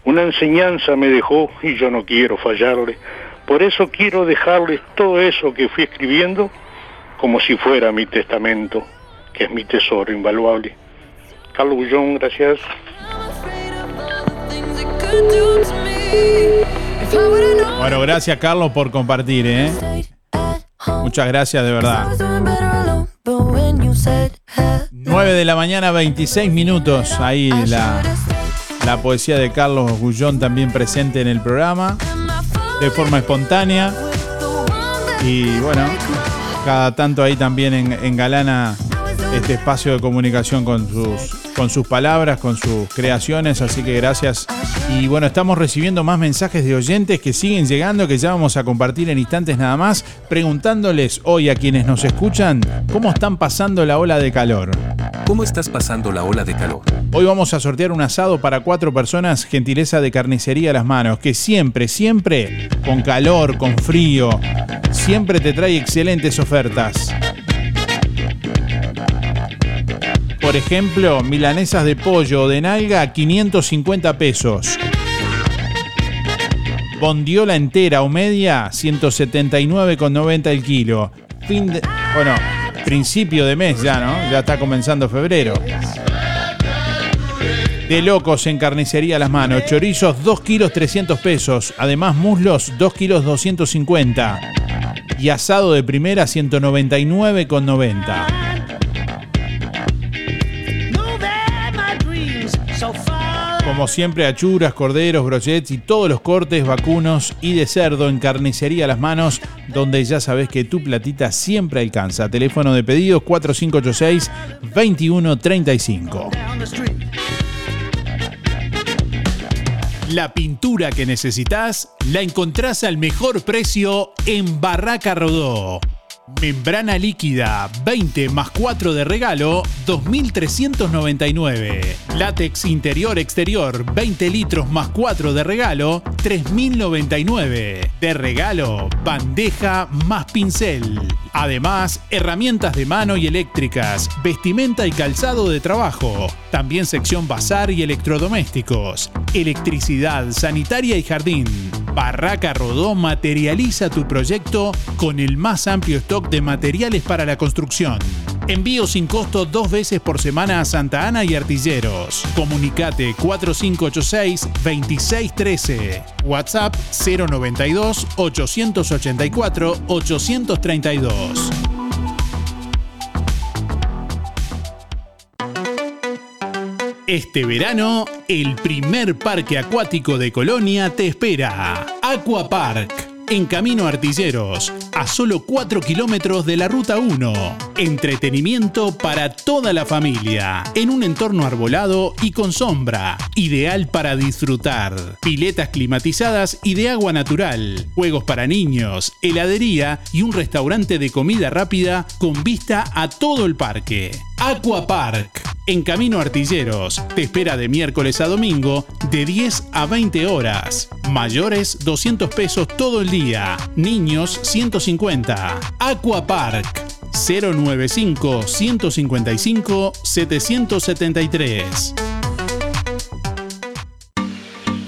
Una enseñanza me dejó y yo no quiero fallarle. Por eso quiero dejarles todo eso que fui escribiendo como si fuera mi testamento, que es mi tesoro invaluable. Carlos Bullón, gracias. Bueno, gracias Carlos por compartir, ¿eh? Muchas gracias de verdad. 9 de la mañana, 26 minutos. Ahí la, la poesía de Carlos Gullón también presente en el programa. De forma espontánea. Y bueno, cada tanto ahí también en, engalana este espacio de comunicación con sus, con sus palabras, con sus creaciones, así que gracias. Y bueno, estamos recibiendo más mensajes de oyentes que siguen llegando, que ya vamos a compartir en instantes nada más, preguntándoles hoy a quienes nos escuchan cómo están pasando la ola de calor. ¿Cómo estás pasando la ola de calor? Hoy vamos a sortear un asado para cuatro personas, gentileza de carnicería a las manos, que siempre, siempre, con calor, con frío, siempre te trae excelentes ofertas. Por ejemplo, milanesas de pollo o de nalga, 550 pesos. Bondiola entera o media, 179,90 el kilo. Fin de, bueno, principio de mes ya, ¿no? Ya está comenzando febrero. De locos en carnicería las manos. Chorizos 2 kilos 300 pesos. Además muslos 2 kilos 250. Y asado de primera 199,90. Como siempre, achuras, corderos, brochets y todos los cortes vacunos y de cerdo en carnicería a las manos, donde ya sabes que tu platita siempre alcanza. Teléfono de pedidos 4586-2135. La pintura que necesitas la encontrás al mejor precio en Barraca Rodó. Membrana líquida 20 más 4 de regalo 2.399. Látex interior exterior 20 litros más 4 de regalo 3.099. De regalo bandeja más pincel. Además, herramientas de mano y eléctricas, vestimenta y calzado de trabajo. También sección bazar y electrodomésticos. Electricidad, sanitaria y jardín. Barraca Rodó materializa tu proyecto con el más amplio stock de materiales para la construcción. Envío sin costo dos veces por semana a Santa Ana y Artilleros. Comunicate 4586-2613. WhatsApp 092-884-832. Este verano, el primer parque acuático de Colonia te espera. Aquapark. En Camino Artilleros, a solo 4 kilómetros de la Ruta 1. Entretenimiento para toda la familia, en un entorno arbolado y con sombra, ideal para disfrutar. Piletas climatizadas y de agua natural, juegos para niños, heladería y un restaurante de comida rápida con vista a todo el parque. Aquapark. En Camino Artilleros te espera de miércoles a domingo de 10 a 20 horas. Mayores 200 pesos todo el día. Niños 150. Aquapark 095 155 773.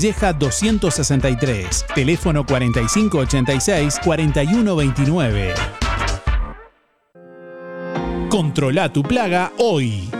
Valleja 263, teléfono 4586-4129. Controla tu plaga hoy.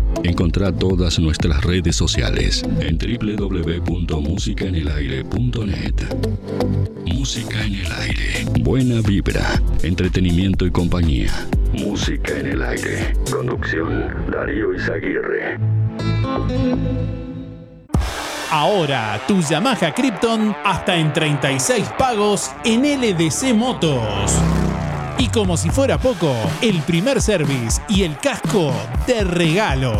Encontrá todas nuestras redes sociales en www.musicaenelaire.net. Música en el aire. Buena vibra, entretenimiento y compañía. Música en el aire. Conducción Darío Izaguirre. Ahora tu Yamaha Krypton hasta en 36 pagos en LDC Motos. Y como si fuera poco, el primer service y el casco de regalo.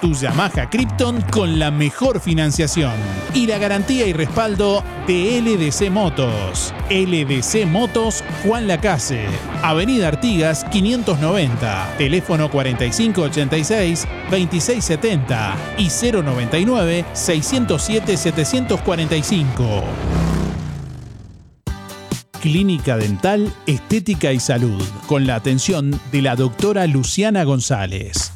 Tu Yamaha Krypton con la mejor financiación y la garantía y respaldo de LDC Motos. LDC Motos Juan Lacase, Avenida Artigas 590, teléfono 4586-2670 y 099-607-745. Clínica Dental, Estética y Salud, con la atención de la doctora Luciana González.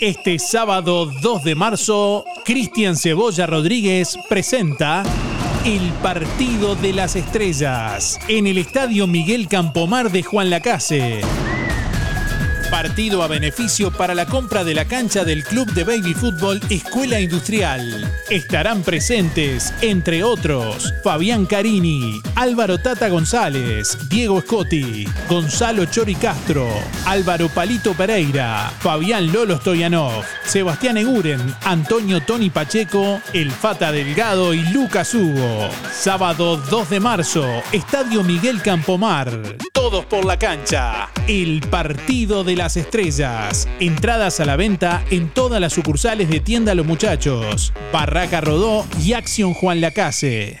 Este sábado 2 de marzo, Cristian Cebolla Rodríguez presenta el Partido de las Estrellas en el Estadio Miguel Campomar de Juan Lacase. Partido a beneficio para la compra de la cancha del Club de Baby Fútbol Escuela Industrial. Estarán presentes, entre otros, Fabián Carini, Álvaro Tata González, Diego Scotti, Gonzalo Chori Castro, Álvaro Palito Pereira, Fabián Lolo Stoyanov, Sebastián Eguren, Antonio Tony Pacheco, El Fata Delgado y Lucas Hugo. Sábado 2 de marzo, Estadio Miguel Campomar. Todos por la cancha. El Partido de las Estrellas. Entradas a la venta en todas las sucursales de Tienda Los Muchachos. Barraca Rodó y Acción Juan Lacase.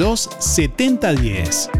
7010.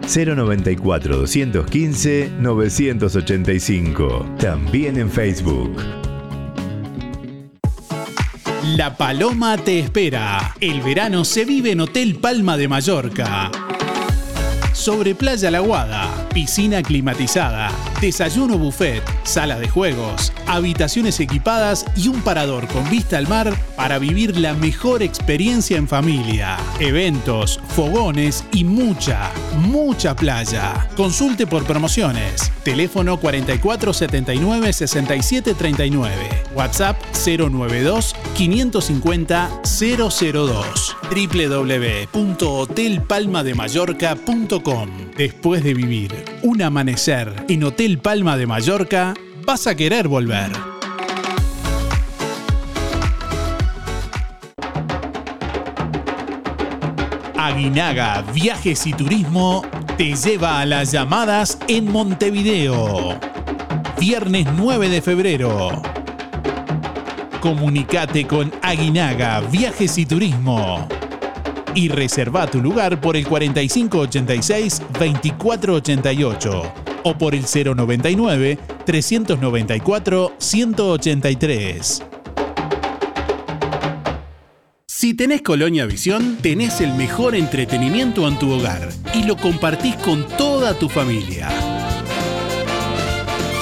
094 215 985. También en Facebook. La Paloma te espera. El verano se vive en Hotel Palma de Mallorca. Sobre Playa La Guada, piscina climatizada, desayuno buffet, sala de juegos, habitaciones equipadas y un parador con vista al mar para vivir la mejor experiencia en familia. Eventos, fogones y mucha, mucha playa. Consulte por promociones. Teléfono 4479 6739. WhatsApp 092 550 002. www.hotelpalmademallorca.com. Después de vivir un amanecer en Hotel Palma de Mallorca, vas a querer volver. Aguinaga Viajes y Turismo te lleva a las llamadas en Montevideo. Viernes 9 de febrero. Comunicate con Aguinaga Viajes y Turismo y reserva tu lugar por el 4586-2488 o por el 099-394-183. Si tenés Colonia Visión, tenés el mejor entretenimiento en tu hogar y lo compartís con toda tu familia.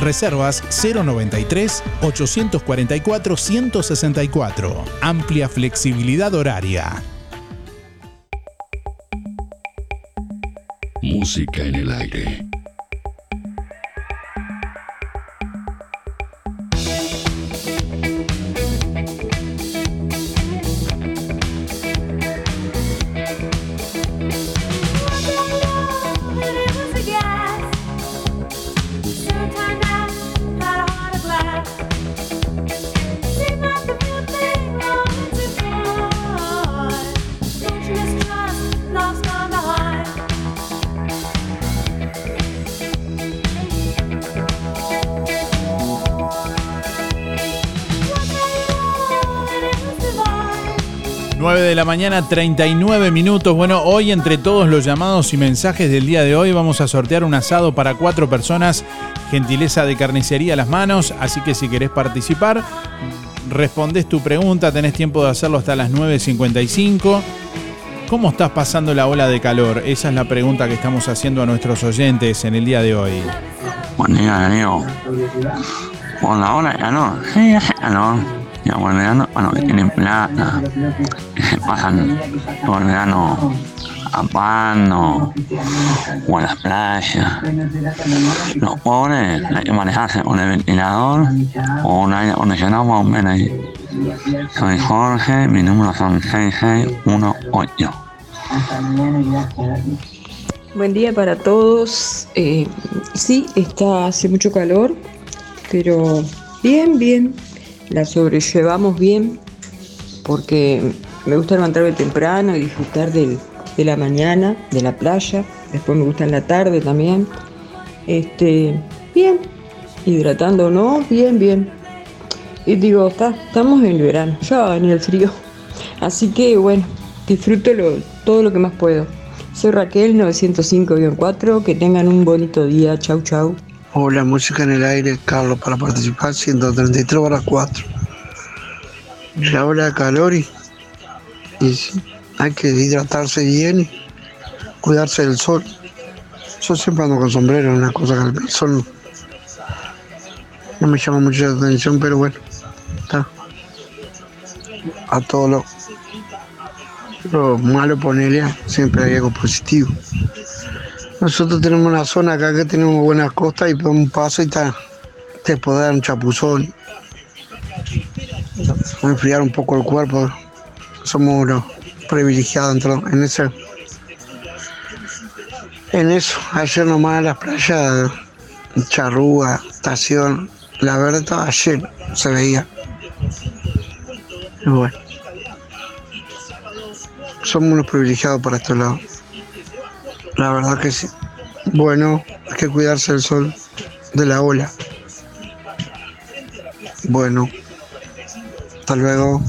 reservas 093 844 164. Amplia flexibilidad horaria. Música en el aire. Mañana, 39 minutos. Bueno, hoy entre todos los llamados y mensajes del día de hoy vamos a sortear un asado para cuatro personas, gentileza de carnicería a las manos, así que si querés participar, respondes tu pregunta, tenés tiempo de hacerlo hasta las 9.55. ¿Cómo estás pasando la ola de calor? Esa es la pregunta que estamos haciendo a nuestros oyentes en el día de hoy. Buen día. Con la ola de calor, sí, no. Por bueno, que tienen plata, que se pasan todo el verano ampando o en las playas. Los pobres hay que manejarse con el ventilador o un aire acondicionado más o menos ahí. Soy Jorge, mi número son 6618. Buen día para todos. Eh, sí, está hace mucho calor, pero bien, bien. La sobrellevamos bien porque me gusta levantarme temprano y disfrutar del, de la mañana, de la playa. Después me gusta en la tarde también. Este, bien. Hidratándonos, bien, bien. Y digo, está, estamos en el verano, ya venir el frío. Así que bueno, disfruto todo lo que más puedo. Soy Raquel 905-4, que tengan un bonito día, chau chau. Hola, música en el aire, Carlos, para participar, 133 horas 4. La ola de calor y, y hay que hidratarse bien cuidarse del sol. Yo siempre ando con sombrero, una cosa que el sol no me llama mucho la atención, pero bueno, está. A todo lo, lo malo ponerle, siempre hay algo positivo. Nosotros tenemos una zona acá que tenemos buenas costas y un paso y está, te puede dar un chapuzón. Enfriar un poco el cuerpo. Somos unos privilegiados en ese. En eso, ayer nomás las playas, Charrúa, Estación, la verdad estaba lleno, se veía. Y bueno, somos unos privilegiados por este lado. La verdad que sí. Bueno, hay que cuidarse del sol, de la ola. Bueno, hasta luego.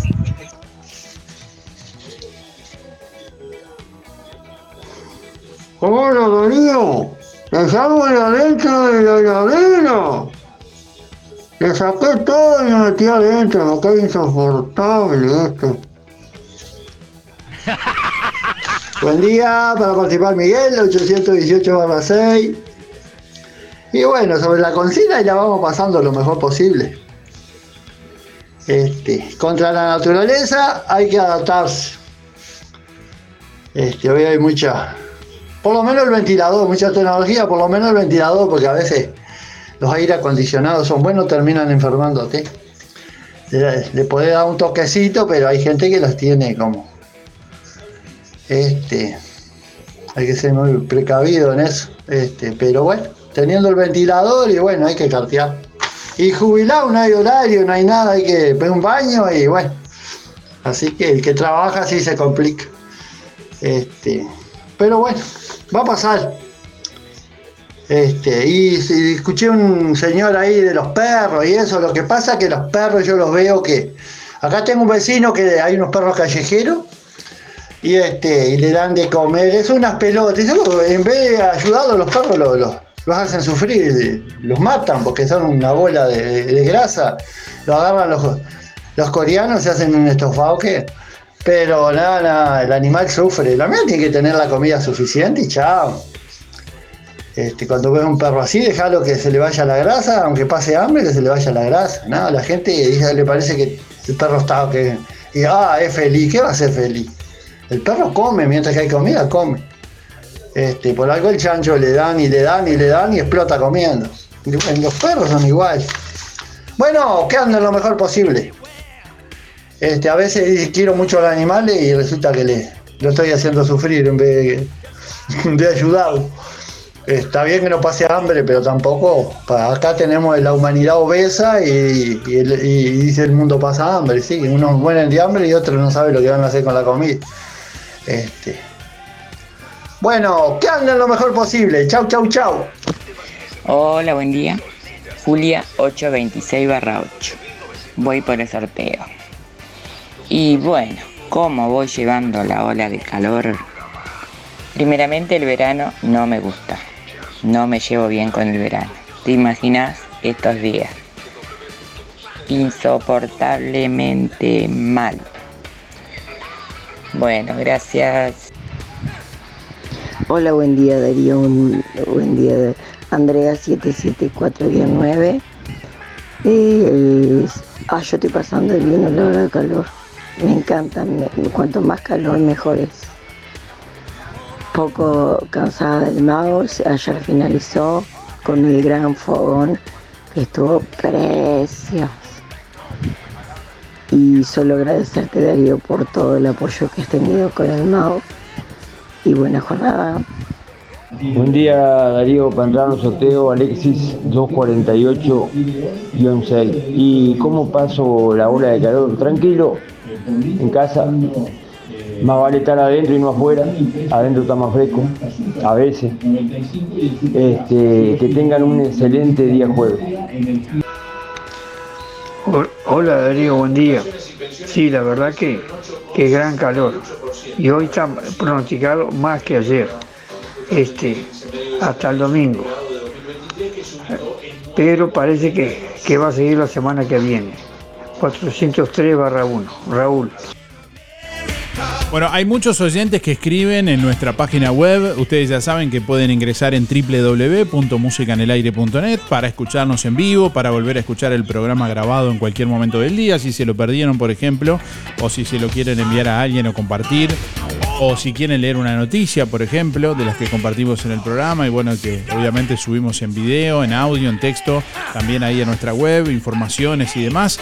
Hola, Darío. Estamos adentro de la heladera. Le saqué todo y lo metí adentro, porque es insoportable esto. Buen día para participar Miguel, 818 6. Y bueno, sobre la consigna y la vamos pasando lo mejor posible. Este, contra la naturaleza hay que adaptarse. Este, hoy hay mucha, por lo menos el ventilador, mucha tecnología, por lo menos el ventilador, porque a veces los aire acondicionados son buenos, terminan enfermándote. Le, le podés dar un toquecito, pero hay gente que los tiene como. Este. Hay que ser muy precavido en eso. Este, pero bueno, teniendo el ventilador y bueno, hay que cartear. Y jubilado, no hay horario, no hay nada, hay que pegar un baño y bueno. Así que el que trabaja sí se complica. Este, pero bueno, va a pasar. Este, y, si escuché un señor ahí de los perros y eso, lo que pasa es que los perros yo los veo que. Acá tengo un vecino que hay unos perros callejeros y este, y le dan de comer, es unas pelotas. En vez de ayudarlos, los perros los, los- hacen sufrir, los matan porque son una bola de, grasa. Lo agarran los, los coreanos, se hacen un estofado que. Pero nada, nada, el animal sufre. La mía tiene que tener la comida suficiente y chao. Este, cuando ves un perro así, déjalo que se le vaya la grasa, aunque pase hambre, que se le vaya la grasa. Nada, la gente le parece que el perro está que. Y, ah, es feliz, ¿qué va a ser feliz? El perro come, mientras que hay comida, come. Este, por algo el chancho le dan y le dan y le dan y explota comiendo. Los perros son iguales. Bueno, que anden lo mejor posible. Este, a veces quiero mucho al animal y resulta que le, lo estoy haciendo sufrir en vez de, de ayudarlo. Está bien que no pase hambre, pero tampoco. acá tenemos la humanidad obesa y, y dice el mundo pasa hambre, sí. Unos mueren de hambre y otros no saben lo que van a hacer con la comida. Este. Bueno, que anden lo mejor posible. Chau, chau, chau. Hola, buen día. Julia 826 barra 8. Voy por el sorteo. Y bueno, ¿cómo voy llevando la ola de calor? Primeramente el verano no me gusta. No me llevo bien con el verano. ¿Te imaginas estos días? Insoportablemente mal. Bueno, gracias. Hola, buen día Darío, buen día Andrea 774-9. Y eh, ah, yo estoy pasando bien a la hora de calor. Me encanta, me- cuanto más calor mejor es. Poco cansada del mouse, ayer finalizó con el gran fogón que estuvo precioso. Y solo agradecerte Darío por todo el apoyo que has tenido con el mouse y buena jornada. Buen día Darío, al sorteo Alexis 248-6. ¿Y cómo paso la ola de calor? Tranquilo, en casa. Más vale estar adentro y no afuera. Adentro está más fresco, a veces. Este, que tengan un excelente día jueves. Hol- Hola Darío, buen día. Sí, la verdad que, que gran calor. Y hoy está pronosticado más que ayer. Este, hasta el domingo. Pero parece que, que va a seguir la semana que viene. 403 barra 1. Raúl. Bueno, hay muchos oyentes que escriben en nuestra página web. Ustedes ya saben que pueden ingresar en www.musicanelaire.net para escucharnos en vivo, para volver a escuchar el programa grabado en cualquier momento del día, si se lo perdieron, por ejemplo, o si se lo quieren enviar a alguien o compartir, o si quieren leer una noticia, por ejemplo, de las que compartimos en el programa y bueno, que obviamente subimos en video, en audio, en texto, también ahí en nuestra web, informaciones y demás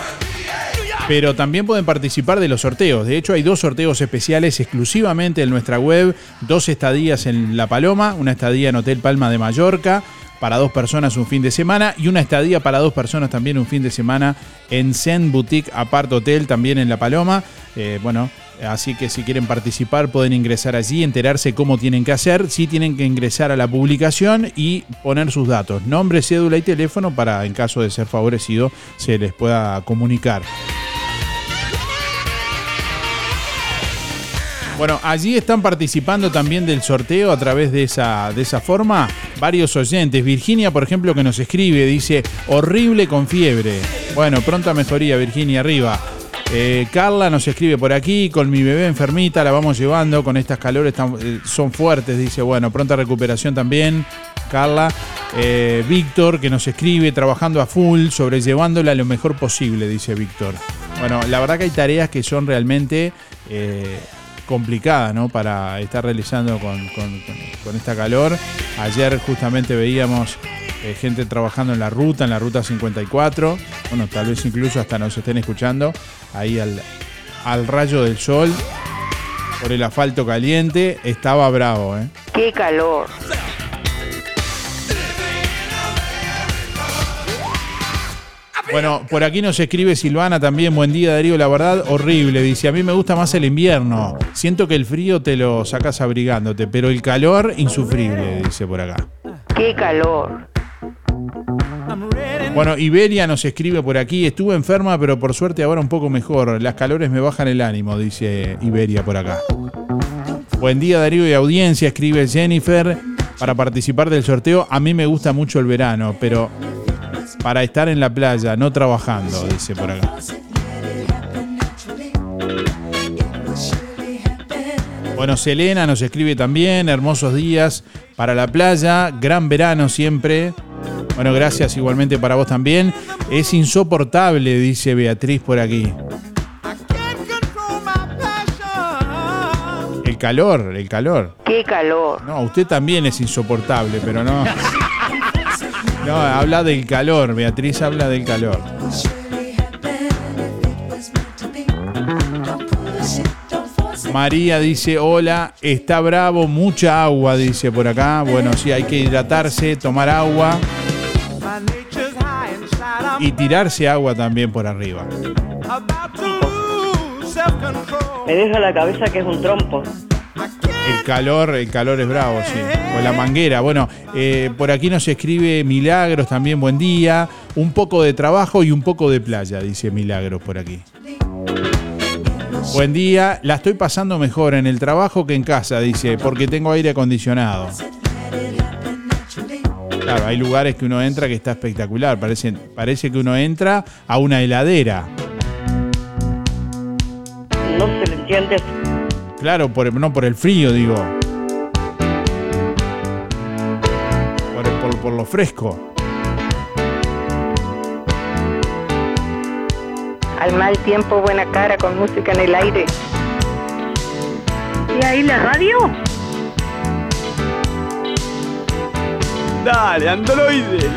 pero también pueden participar de los sorteos. De hecho, hay dos sorteos especiales exclusivamente en nuestra web, dos estadías en La Paloma, una estadía en Hotel Palma de Mallorca para dos personas un fin de semana y una estadía para dos personas también un fin de semana en Zen Boutique Apart Hotel también en La Paloma. Eh, bueno, así que si quieren participar pueden ingresar allí, enterarse cómo tienen que hacer. Sí tienen que ingresar a la publicación y poner sus datos, nombre, cédula y teléfono para en caso de ser favorecido se les pueda comunicar. Bueno, allí están participando también del sorteo a través de esa, de esa forma varios oyentes. Virginia, por ejemplo, que nos escribe, dice, horrible con fiebre. Bueno, pronta mejoría, Virginia, arriba. Eh, Carla nos escribe por aquí, con mi bebé enfermita la vamos llevando, con estas calores tan- eh, son fuertes, dice, bueno, pronta recuperación también. Carla, Eh, Víctor que nos escribe, trabajando a full, sobrellevándola lo mejor posible, dice Víctor. Bueno, la verdad que hay tareas que son realmente complicadas, ¿no? Para estar realizando con- con esta calor. Ayer justamente veíamos eh, gente trabajando en la ruta, en la ruta 54. Bueno, tal vez incluso hasta nos estén escuchando ahí al, al rayo del sol. Por el asfalto caliente, estaba bravo, ¿eh? ¡Qué calor! Bueno, por aquí nos escribe Silvana también. Buen día, Darío. La verdad, horrible. Dice: A mí me gusta más el invierno. Siento que el frío te lo sacas abrigándote, pero el calor, insufrible, dice por acá. ¡Qué calor! Bueno, Iberia nos escribe por aquí. Estuve enferma, pero por suerte ahora un poco mejor. Las calores me bajan el ánimo, dice Iberia por acá. Buen día, Darío y audiencia, escribe Jennifer. Para participar del sorteo, a mí me gusta mucho el verano, pero para estar en la playa, no trabajando, dice por acá. Bueno, Selena nos escribe también, hermosos días para la playa, gran verano siempre. Bueno, gracias igualmente para vos también. Es insoportable, dice Beatriz por aquí. El calor, el calor. ¡Qué calor! No, usted también es insoportable, pero no. No, habla del calor, Beatriz habla del calor. María dice, hola, está bravo, mucha agua, dice por acá. Bueno, sí, hay que hidratarse, tomar agua y tirarse agua también por arriba. Me deja la cabeza que es un trompo. El calor, el calor es bravo, sí. Con la manguera. Bueno, eh, por aquí nos escribe Milagros también, buen día. Un poco de trabajo y un poco de playa, dice Milagros por aquí. Buen día, la estoy pasando mejor en el trabajo que en casa, dice, porque tengo aire acondicionado. Claro, hay lugares que uno entra que está espectacular. Parece, parece que uno entra a una heladera. No se le entiende. Claro, por, no por el frío, digo. Por, por- por lo fresco. Al mal tiempo, buena cara con música en el aire. ¿Y ahí la radio? Dale, androide.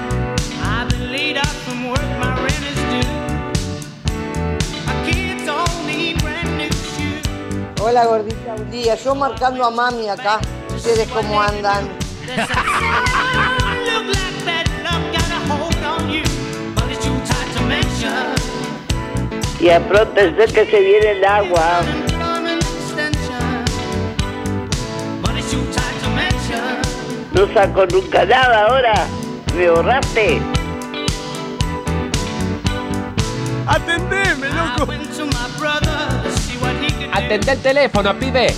Hola gordita, un día. Yo marcando a mami acá. Ustedes cómo andan. Y a proteger que se viene el agua. No saco nunca nada ahora. Me borraste. Atendeme, loco. Atende el teléfono, pibe.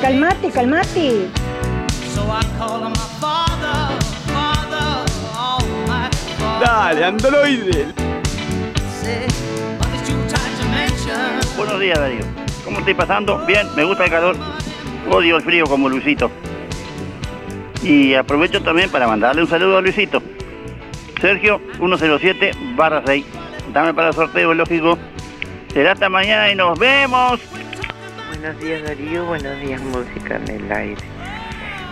Calmate, calmate. Dale, androide. Buenos días, Darío. ¿Cómo estoy pasando? Bien, me gusta el calor. Odio el frío como Luisito. Y aprovecho también para mandarle un saludo a Luisito. Sergio 107 barra 6. Dame para el sorteo, lógico. Será hasta mañana y nos vemos. Buenos días Darío, buenos días Música en el Aire.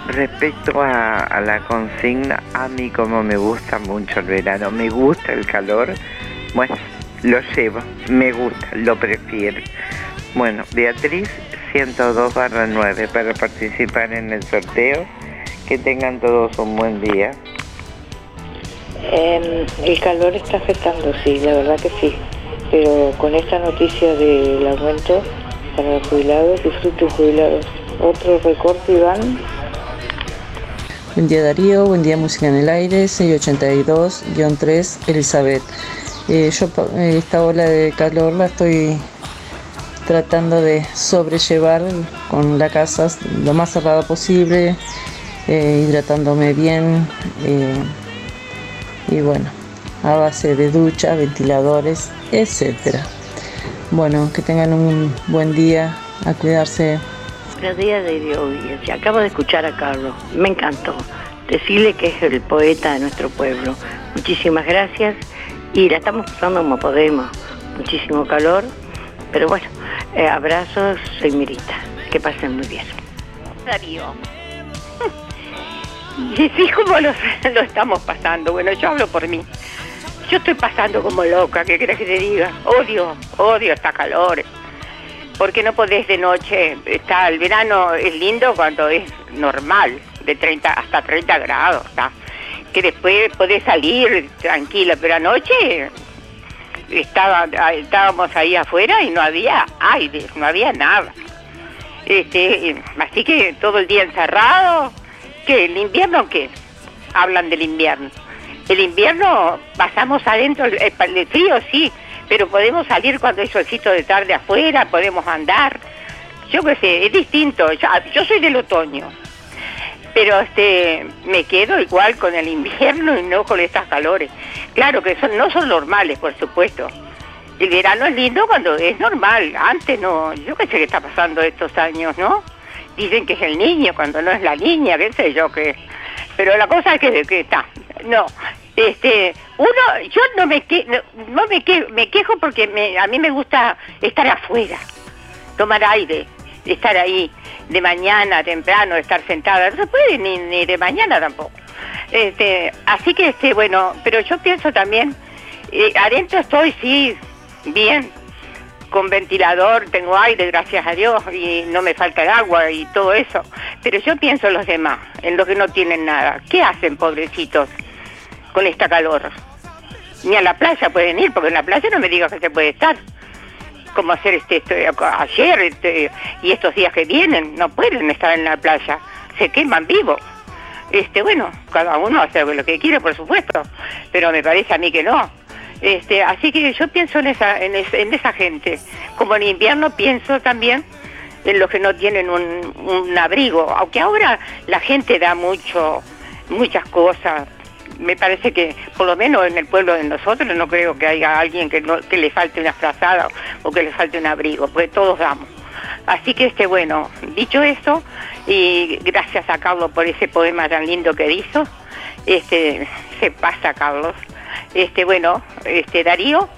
Respecto a, a la consigna, a mí como me gusta mucho el verano, me gusta el calor, bueno, lo llevo, me gusta, lo prefiero. Bueno, Beatriz 102 barra 9 para participar en el sorteo. Que tengan todos un buen día. Em, el calor está afectando, sí, la verdad que sí. Pero con esta noticia del aumento para los jubilados, disfruten jubilados. Otro recorte, Iván. Buen día Darío, buen día Música en el Aire, 682-3 Elizabeth. Eh, yo eh, esta ola de calor la estoy tratando de sobrellevar con la casa lo más cerrada posible, eh, hidratándome bien eh, y bueno, a base de ducha, ventiladores, etcétera. Bueno, que tengan un buen día, a cuidarse. Buenos días de audiencia. Acabo de escuchar a Carlos. Me encantó. Decirle que es el poeta de nuestro pueblo. Muchísimas gracias. Y la estamos pasando como podemos. Muchísimo calor. Pero bueno, eh, abrazos, soy Mirita. Que pasen muy bien. Darío. Y sí, como lo, lo estamos pasando. Bueno, yo hablo por mí. Yo estoy pasando como loca, ¿qué crees que te diga? Odio, odio esta calor. Porque no podés de noche, está el verano es lindo cuando es normal, de 30 hasta 30 grados, que después podés salir tranquila, pero anoche estaba, estábamos ahí afuera y no había aire, no había nada. Este, así que todo el día encerrado, ¿qué? ¿El invierno qué? Hablan del invierno. El invierno pasamos adentro, el, frío sí, pero podemos salir cuando hay solcito de tarde afuera, podemos andar. Yo qué sé, es distinto. Yo, soy del otoño, pero este me quedo igual con el invierno y no con estas calores. Claro que no son normales, por supuesto. El verano es lindo cuando es normal. Antes no, yo qué sé qué está pasando estos años, ¿no? Dicen que es el niño cuando no es la niña, qué sé yo qué. Pero la cosa es que, está. No, este, uno, yo no me que, no, me que, me quejo porque me, a mí me gusta estar afuera, tomar aire, estar ahí de mañana temprano, estar sentada. No se puede ni, ni de mañana tampoco. Este, así que este, bueno, pero yo pienso también, eh, adentro estoy sí bien, con ventilador, tengo aire, gracias a Dios, y no me falta el agua y todo eso. Pero yo pienso en los demás, en los que no tienen nada. ¿Qué hacen, pobrecitos, con esta calor? Ni a la playa pueden ir, porque en la playa no me digas que se puede estar. Como hacer este, ayer este, y estos días que vienen, no pueden estar en la playa, se queman vivos. Este, bueno, cada uno hace lo que quiere, por supuesto, pero me parece a mí que no. Este, así que yo pienso en esa, en, es- en esa gente. Como en invierno pienso también en los que no tienen un, abrigo, aunque ahora la gente da mucho, muchas cosas. Me parece que, por lo menos en el pueblo de nosotros, no creo que haya alguien que, le falte una frazada o que le falte un abrigo, porque todos damos. Así que, este, bueno, dicho esto, y gracias a Carlos por ese poema tan lindo que hizo, este, se pasa Carlos. Este, bueno, este Darío,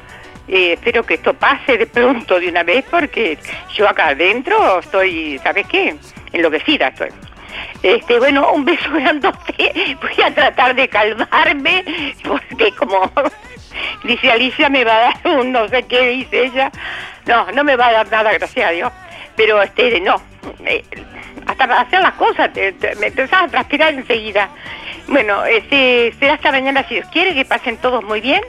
eh, espero que esto pase de pronto de una vez porque yo acá adentro estoy, ¿sabes qué? Enloquecida estoy. Este, bueno, un beso grandote. Voy a tratar de calmarme porque como dice Alicia me va a dar un no sé qué dice ella. No, no me va a dar nada, gracias a Dios. Pero este, no. eh, hasta hacer las cosas me empezás a transpirar enseguida. Bueno, este, será hasta mañana si Dios quiere, que pasen todos muy bien.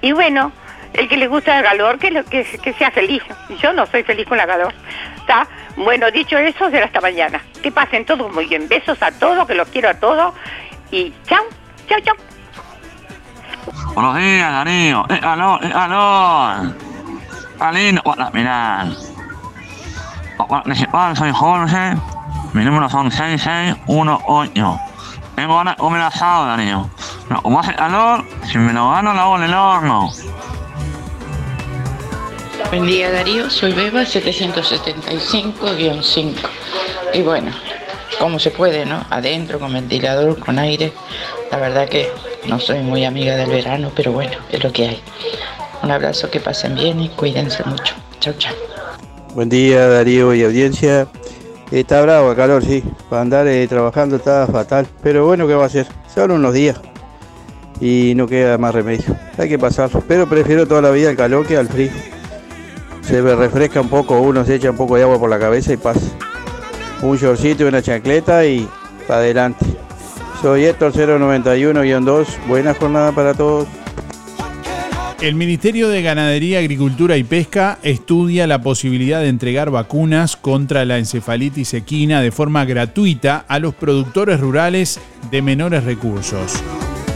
Y bueno, el que le gusta el calor, que, que, que sea feliz. Yo no soy feliz con la calor. ¿Está? Bueno, dicho eso, será hasta mañana. Que pasen todos muy bien. Besos a todos, que los quiero a todos. Y chao, chao, chao. Buenos días, Darío. ¡Eh, aló, eh, aló! Alino, hola, mirá. Hola, principal, soy Jorge. Mi número son 6618. Tengo ganas de comer asado, Darío. Pero como hace calor, si me lo gano, lo hago en el horno. Buen día Darío, soy Beba 775-5. Y bueno, como se puede, ¿no? Adentro, con ventilador, con aire. La verdad que no soy muy amiga del verano, pero bueno, es lo que hay. Un abrazo, que pasen bien y cuídense mucho. Chau, chau. Buen día Darío y audiencia. Está bravo el calor, sí. Para andar eh, trabajando está fatal. Pero bueno, ¿qué va a hacer? Solo unos días. Y no queda más remedio. Hay que pasarlo. Pero prefiero toda la vida el calor que al frío. Se refresca un poco, uno se echa un poco de agua por la cabeza y pasa. Un shortcito y una chancleta y para adelante. Soy Héctor 091-2. Buena jornada para todos. El Ministerio de Ganadería, Agricultura y Pesca estudia la posibilidad de entregar vacunas contra la encefalitis equina de forma gratuita a los productores rurales de menores recursos.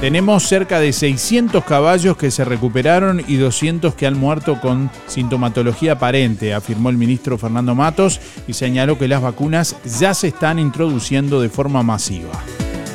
Tenemos cerca de 600 caballos que se recuperaron y 200 que han muerto con sintomatología aparente, afirmó el ministro Fernando Matos y señaló que las vacunas ya se están introduciendo de forma masiva.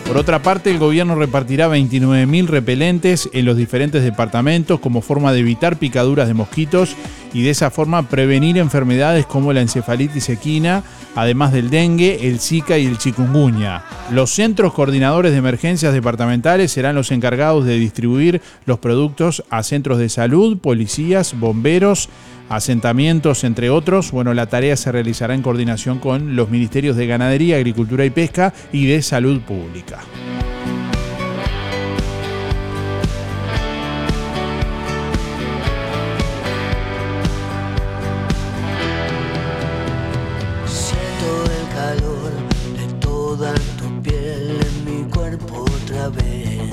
Por otra parte, el gobierno repartirá 29.000 repelentes en los diferentes departamentos como forma de evitar picaduras de mosquitos y de esa forma prevenir enfermedades como la encefalitis equina, además del dengue, el zika y el chikungunya. Los centros coordinadores de emergencias departamentales serán los encargados de distribuir los productos a centros de salud, policías, bomberos, asentamientos, entre otros. Bueno, la tarea se realizará en coordinación con los ministerios de Ganadería, Agricultura y Pesca y de Salud Pública.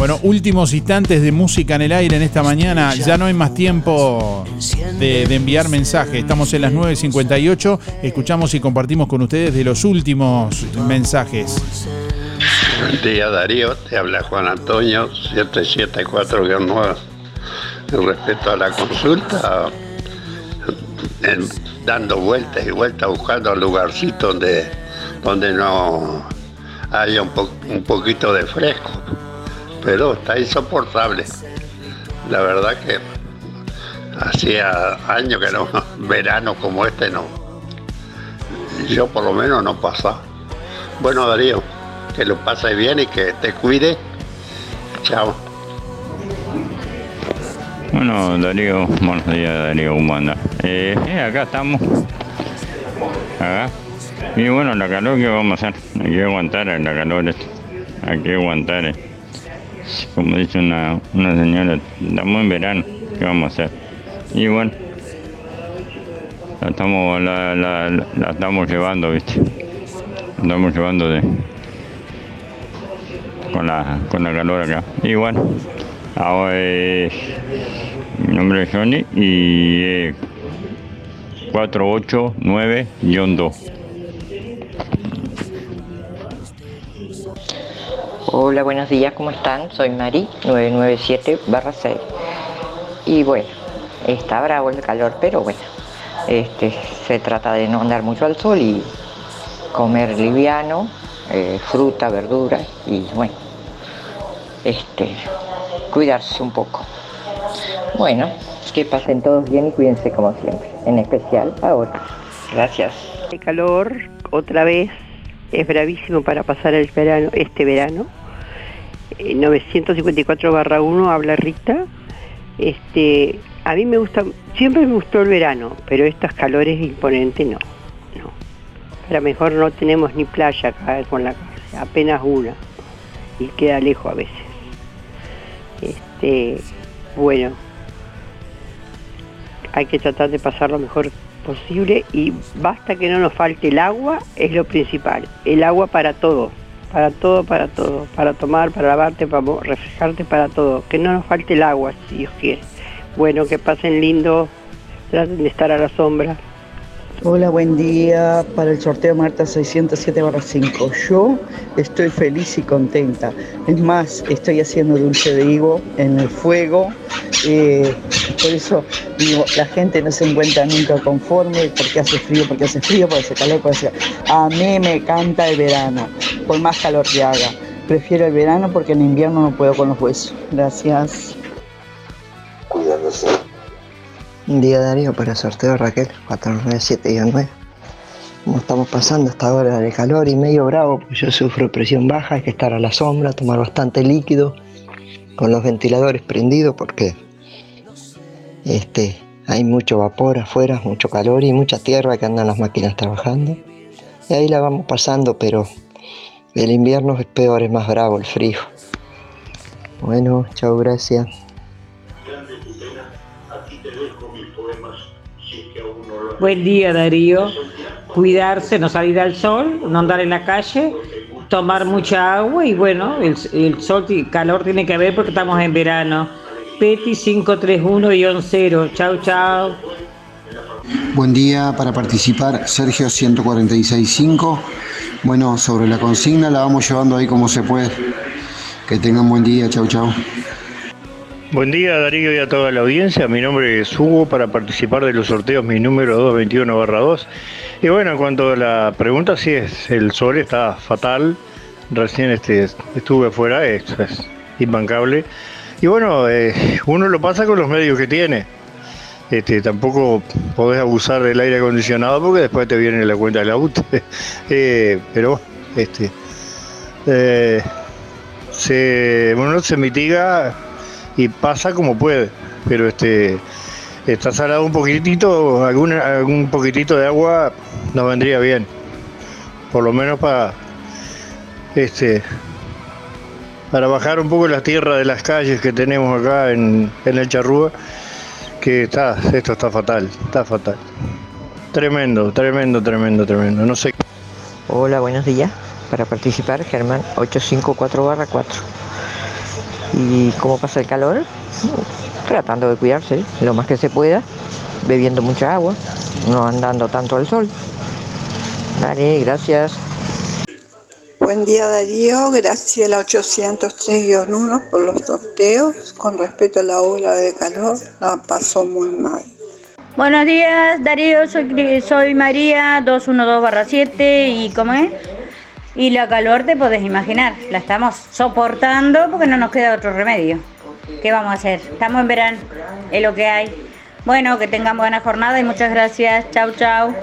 Bueno, últimos instantes de música en el aire en esta mañana. Ya no hay más tiempo de, enviar mensajes. Estamos en las 9.58. Escuchamos y compartimos con ustedes de los últimos mensajes. Buen día Darío, te habla Juan Antonio 774-9. En respecto a la consulta, dando vueltas y vueltas buscando un lugarcito donde, donde no haya un poquito de fresco. Pero está insoportable. La verdad que hacía años que no, verano como este no. Yo por lo menos no pasaba. Bueno Darío, que lo pases bien y que te cuide. Chao. Bueno, Darío, buenos días, Darío, ¿cómo anda? Eh, eh, acá estamos. Acá. Y bueno, la calor, ¿qué vamos a hacer? Hay que aguantar la calor, hay que aguantar. Como dice una, una señora, estamos en verano, ¿qué vamos a hacer? Y bueno, la estamos, la, la- la- estamos llevando, ¿viste? La estamos llevando de, con la, con la calor acá. Y bueno, ahora eh, mi nombre es Johnny y eh, 489-2. Hola, buenos días, ¿cómo están? Soy Mari, 997-6. Y bueno, está bravo el calor, pero bueno, este, se trata de no andar mucho al sol y comer liviano, eh, fruta, verdura y bueno, este, cuidarse un poco. Bueno, que pasen todos bien y cuídense como siempre, en especial ahora. Gracias. El calor, otra vez, es bravísimo para pasar el verano, este verano. Eh, 954 barra 1 habla Rita. Este, a mí me gusta, siempre me gustó el verano, pero estos calores imponentes no, no. Pero mejor no tenemos ni playa acá con la casa, apenas una, y queda lejos a veces. Este, bueno, hay que tratar de pasar lo mejor posible y basta que no nos falte el agua, es lo principal. El agua para todo, para todo, para todo, para tomar, para lavarte, para refrescarte, para todo. Que no nos falte el agua, si Dios quiere. Bueno, que pasen lindo, traten de estar a la sombra. Hola, buen día. Para el sorteo Marta 607-5. Yo estoy feliz y contenta. Es más, estoy haciendo dulce de higo en el fuego. Eh, por eso la gente no se encuentra nunca conforme porque hace frío, porque hace frío, porque hace calor, porque hace... A mí me encanta el verano, por más calor que haga. Prefiero el verano porque en invierno no puedo con los huesos. Gracias. Cuidándose. Un día Darío para sorteo Raquel 497-9. Como estamos pasando esta hora de calor y medio bravo, pues yo sufro presión baja, hay que estar a la sombra, tomar bastante líquido, con los ventiladores prendidos porque este, hay mucho vapor afuera, mucho calor y mucha tierra que andan las máquinas trabajando. Y ahí la vamos pasando, pero el invierno es peor, es más bravo el frío. Bueno, chao, gracias. Buen día Darío. Cuidarse, no salir al sol, no andar en la calle, tomar mucha agua y bueno, el, sol y calor tiene que ver porque estamos en verano. Peti 531-0. Chau, chau. Buen día para participar, Sergio 146.5. Bueno, sobre la consigna la vamos llevando ahí como se puede. Que tengan buen día, chau chau. Buen día Darío y a toda la audiencia, mi nombre es Hugo para participar de los sorteos, mi número 221-2. Y bueno, en cuanto a la pregunta, sí es, el sol está fatal, recién este, estuve afuera, es, es imbancable. Y bueno, eh, uno lo pasa con los medios que tiene. Este, tampoco podés abusar del aire acondicionado porque después te viene la cuenta del auto. Eh, pero este, eh, se, bueno, se mitiga y pasa como puede, pero este está salado un poquitito, algún, algún poquitito de agua nos vendría bien, por lo menos para este para bajar un poco la tierra de las calles que tenemos acá en, en el Charrúa, que está, esto está fatal, está fatal. Tremendo, tremendo, tremendo, tremendo. No sé. Hola, buenos días. Para participar, Germán 854 4. ¿Y cómo pasa el calor? Tratando de cuidarse lo más que se pueda, bebiendo mucha agua, no andando tanto al sol. Vale, gracias. Buen día Darío, Graciela 803-1 por los sorteos. Con respecto a la ola de calor, la pasó muy mal. Buenos días, Darío, soy, soy María 212-7 y ¿cómo es? Y la calor te podés imaginar, la estamos soportando porque no nos queda otro remedio. ¿Qué vamos a hacer? Estamos en verano, es lo que hay. Bueno, que tengan buena jornada y muchas gracias. Chau, chau.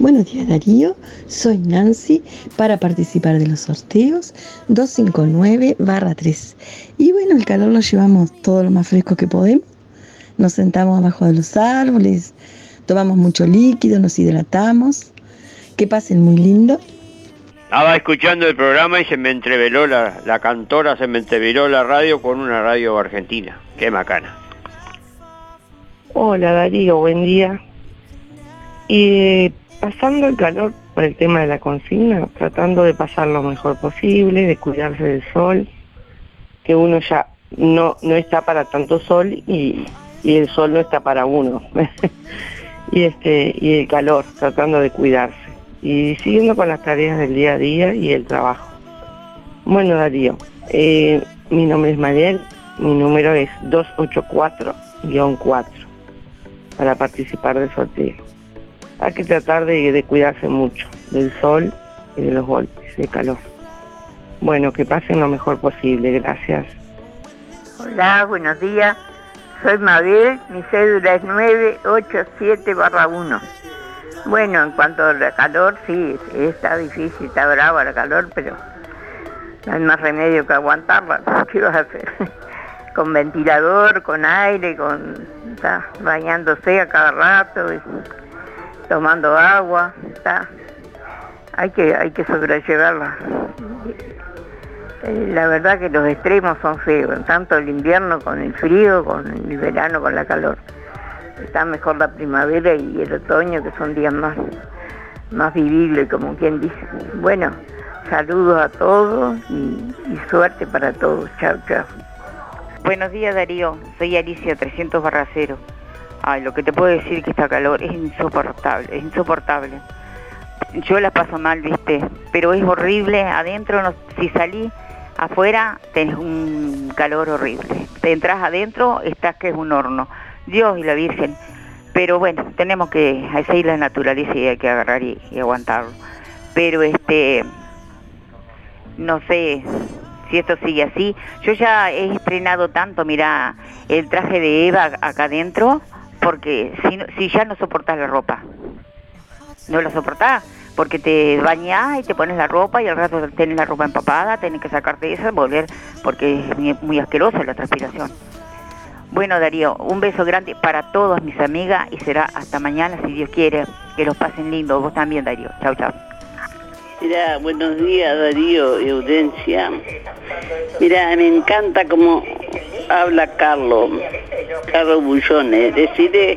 Buenos días Darío, soy Nancy para participar de los sorteos 259-3. Y bueno, el calor lo llevamos todo lo más fresco que podemos. Nos sentamos abajo de los árboles, tomamos mucho líquido, nos hidratamos. Que pasen muy lindo. Estaba escuchando el programa y se me entreveló la, cantora, se me entreveló la radio con una radio argentina. Qué macana. Hola Darío, buen día. Y pasando el calor por el tema de la consigna, tratando de pasar lo mejor posible, de cuidarse del sol, que uno ya no, no está para tanto sol y, y el sol no está para uno. y este, y el calor, tratando de cuidarse. Y siguiendo con las tareas del día a día y el trabajo. Bueno Darío, eh, mi nombre es Mariel, mi número es 284-4 para participar del sorteo. Hay que tratar de, de cuidarse mucho del sol y de los golpes de calor. Bueno, que pasen lo mejor posible, gracias. Hola, buenos días. Soy Mabel, mi cédula es 987 1. Bueno, en cuanto al calor, sí, está difícil, está brava la calor, pero no hay más remedio que aguantarla. ¿Qué vas a hacer? con ventilador, con aire, con está, bañándose a cada rato, tomando agua. Hay que, hay que sobrellevarla. Eh, La verdad que los extremos son feos, tanto el invierno con el frío, con el verano con la calor. Está mejor la primavera y el otoño, que son días más, más vivibles, como quien dice. Bueno, saludos a todos y, suerte para todos. Chao, chao. Buenos días Darío, soy Alicia 300 barra cero. Ay, lo que te puedo decir que esta calor es insoportable, es insoportable. Yo la paso mal, viste, pero es horrible adentro, si salí afuera tenés un calor horrible. Te entras adentro, estás que es un horno. Dios y la Virgen. Pero bueno, tenemos que seguir la naturaleza y hay que agarrar y, aguantarlo. Pero este, no sé si esto sigue así. Yo ya he estrenado tanto, mira, el traje de Eva acá adentro, porque si, ya no soportás la ropa, no la soportás, porque te bañás y te pones la ropa y al rato tenés la ropa empapada, tenés que sacarte esa, volver, porque es muy asquerosa la transpiración. Bueno, Darío, un beso grande para todas mis amigas y será hasta mañana, si Dios quiere, que los pasen lindo. Vos también, Darío. Chao, chao. Mira, buenos días Darío y Audencia. Mira, me encanta cómo habla Carlos, Carlos Bullones. Decide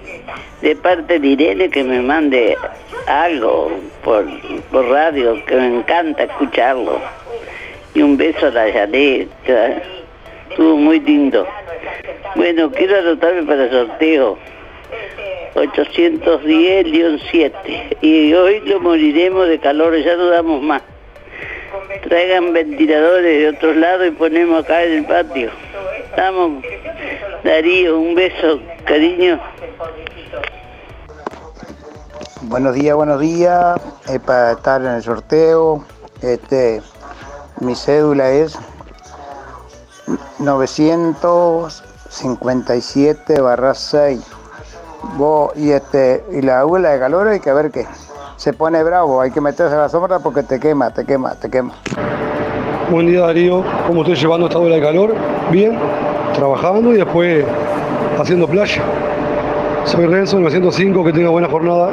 de parte de Irene que me mande algo por, por radio, que me encanta escucharlo. Y un beso a la Yanet, estuvo muy lindo. Bueno, quiero anotarme para el sorteo. 810-7. Y hoy lo moriremos de calor, ya no damos más. Traigan ventiladores de otros lados y ponemos acá en el patio. Vamos, Darío, un beso, cariño. Buenos días, buenos días. Es para estar en el sorteo. Este, mi cédula es 957 barra 6. Vos, y este, y la abuela de calor hay que ver que se pone bravo, hay que meterse a la sombra porque te quema, te quema, te quema. Buen día Darío, ¿cómo estoy llevando esta ola de calor? Bien, trabajando y después haciendo playa. Soy Renzo, 905, que tenga buena jornada.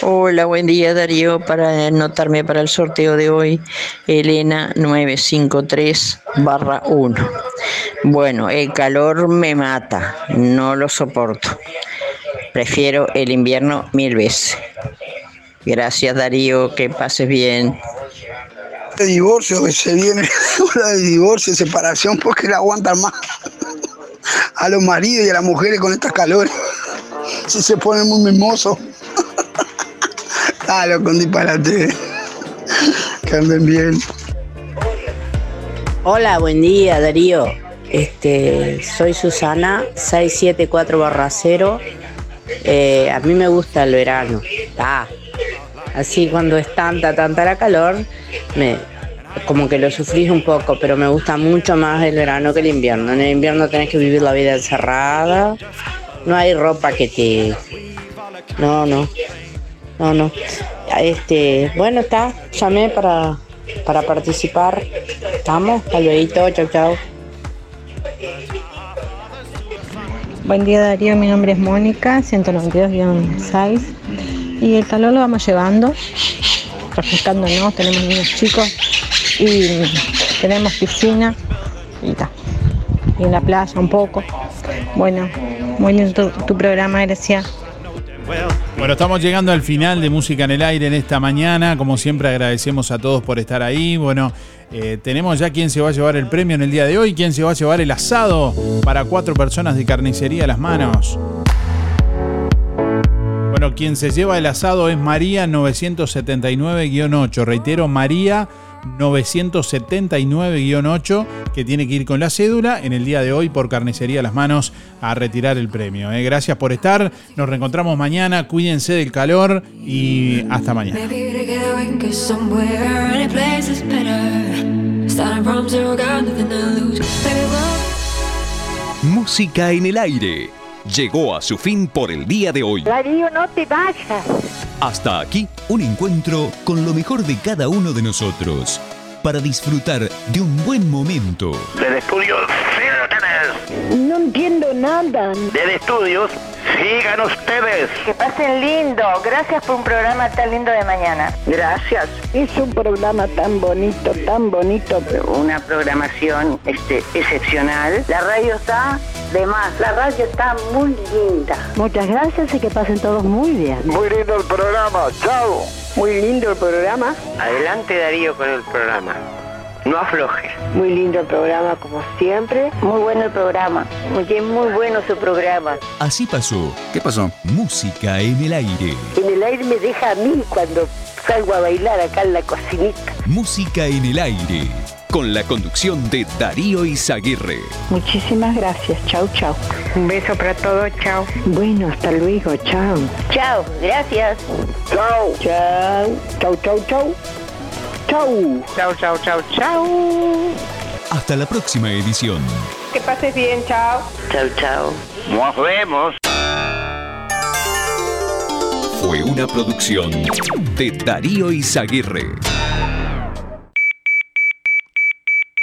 Hola, buen día Darío. Para anotarme para el sorteo de hoy, Elena 953 barra 1. Bueno, el calor me mata, no lo soporto. Prefiero el invierno mil veces. Gracias Darío, que pases bien. de divorcio que se viene, una de divorcio, separación, porque no aguantan más a los maridos y a las mujeres con estas calores. Si se ponen muy mimosos. Dale, con disparate. Que anden bien. Hola, buen día Darío. Este, soy Susana, 674 barra 0. Eh, a mí me gusta el verano. Ah, así cuando es tanta, tanta la calor, me, como que lo sufrís un poco, pero me gusta mucho más el verano que el invierno. En el invierno tenés que vivir la vida encerrada, no hay ropa que te... No, no, no, no. Este, bueno, está, llamé para, para participar. Estamos, hasta luego, chau, chau. Buen día Darío, mi nombre es Mónica, 192-6 y el calor lo vamos llevando, refrescándonos, tenemos niños chicos y tenemos piscina y ta. Y en la playa un poco. Bueno, muy lindo tu, tu programa, gracias. Bueno, estamos llegando al final de Música en el Aire en esta mañana. Como siempre agradecemos a todos por estar ahí. Bueno, eh, tenemos ya quién se va a llevar el premio en el día de hoy, quién se va a llevar el asado para cuatro personas de carnicería a las manos. Bueno, quien se lleva el asado es María 979-8. Reitero, María 979-8, que tiene que ir con la cédula en el día de hoy por Carnicería a las Manos a retirar el premio. ¿eh? Gracias por estar. Nos reencontramos mañana. Cuídense del calor y hasta mañana. Música en el aire. Llegó a su fin por el día de hoy. Darío, no te vayas. Hasta aquí un encuentro con lo mejor de cada uno de nosotros. para disfrutar de un buen momento. Del estudio, sí lo tenés. No entiendo nada. Del estudios, sigan ustedes. Que pasen lindo. Gracias por un programa tan lindo de mañana. Gracias. Es un programa tan bonito, tan bonito. Una programación este, excepcional. La radio está de más. La radio está muy linda. Muchas gracias y que pasen todos muy bien. Muy lindo el programa. Chao. Muy lindo el programa. Adelante Darío con el programa. No afloje. Muy lindo el programa como siempre. Muy bueno el programa. Muy, muy bueno su programa. Así pasó. ¿Qué pasó? Música en el aire. En el aire me deja a mí cuando salgo a bailar acá en la cocinita. Música en el aire. Con la conducción de Darío Izaguirre. Muchísimas gracias. Chau, chau. Un beso para todos. Chao. Bueno, hasta luego. Chao. Chao. Gracias. Chao. Chao. Chau, chau, chau. Chau. Chao, chao, chao, chao. Hasta la próxima edición. Que pases bien. Chao. Chao, chao. Nos vemos. Fue una producción de Darío Izaguirre.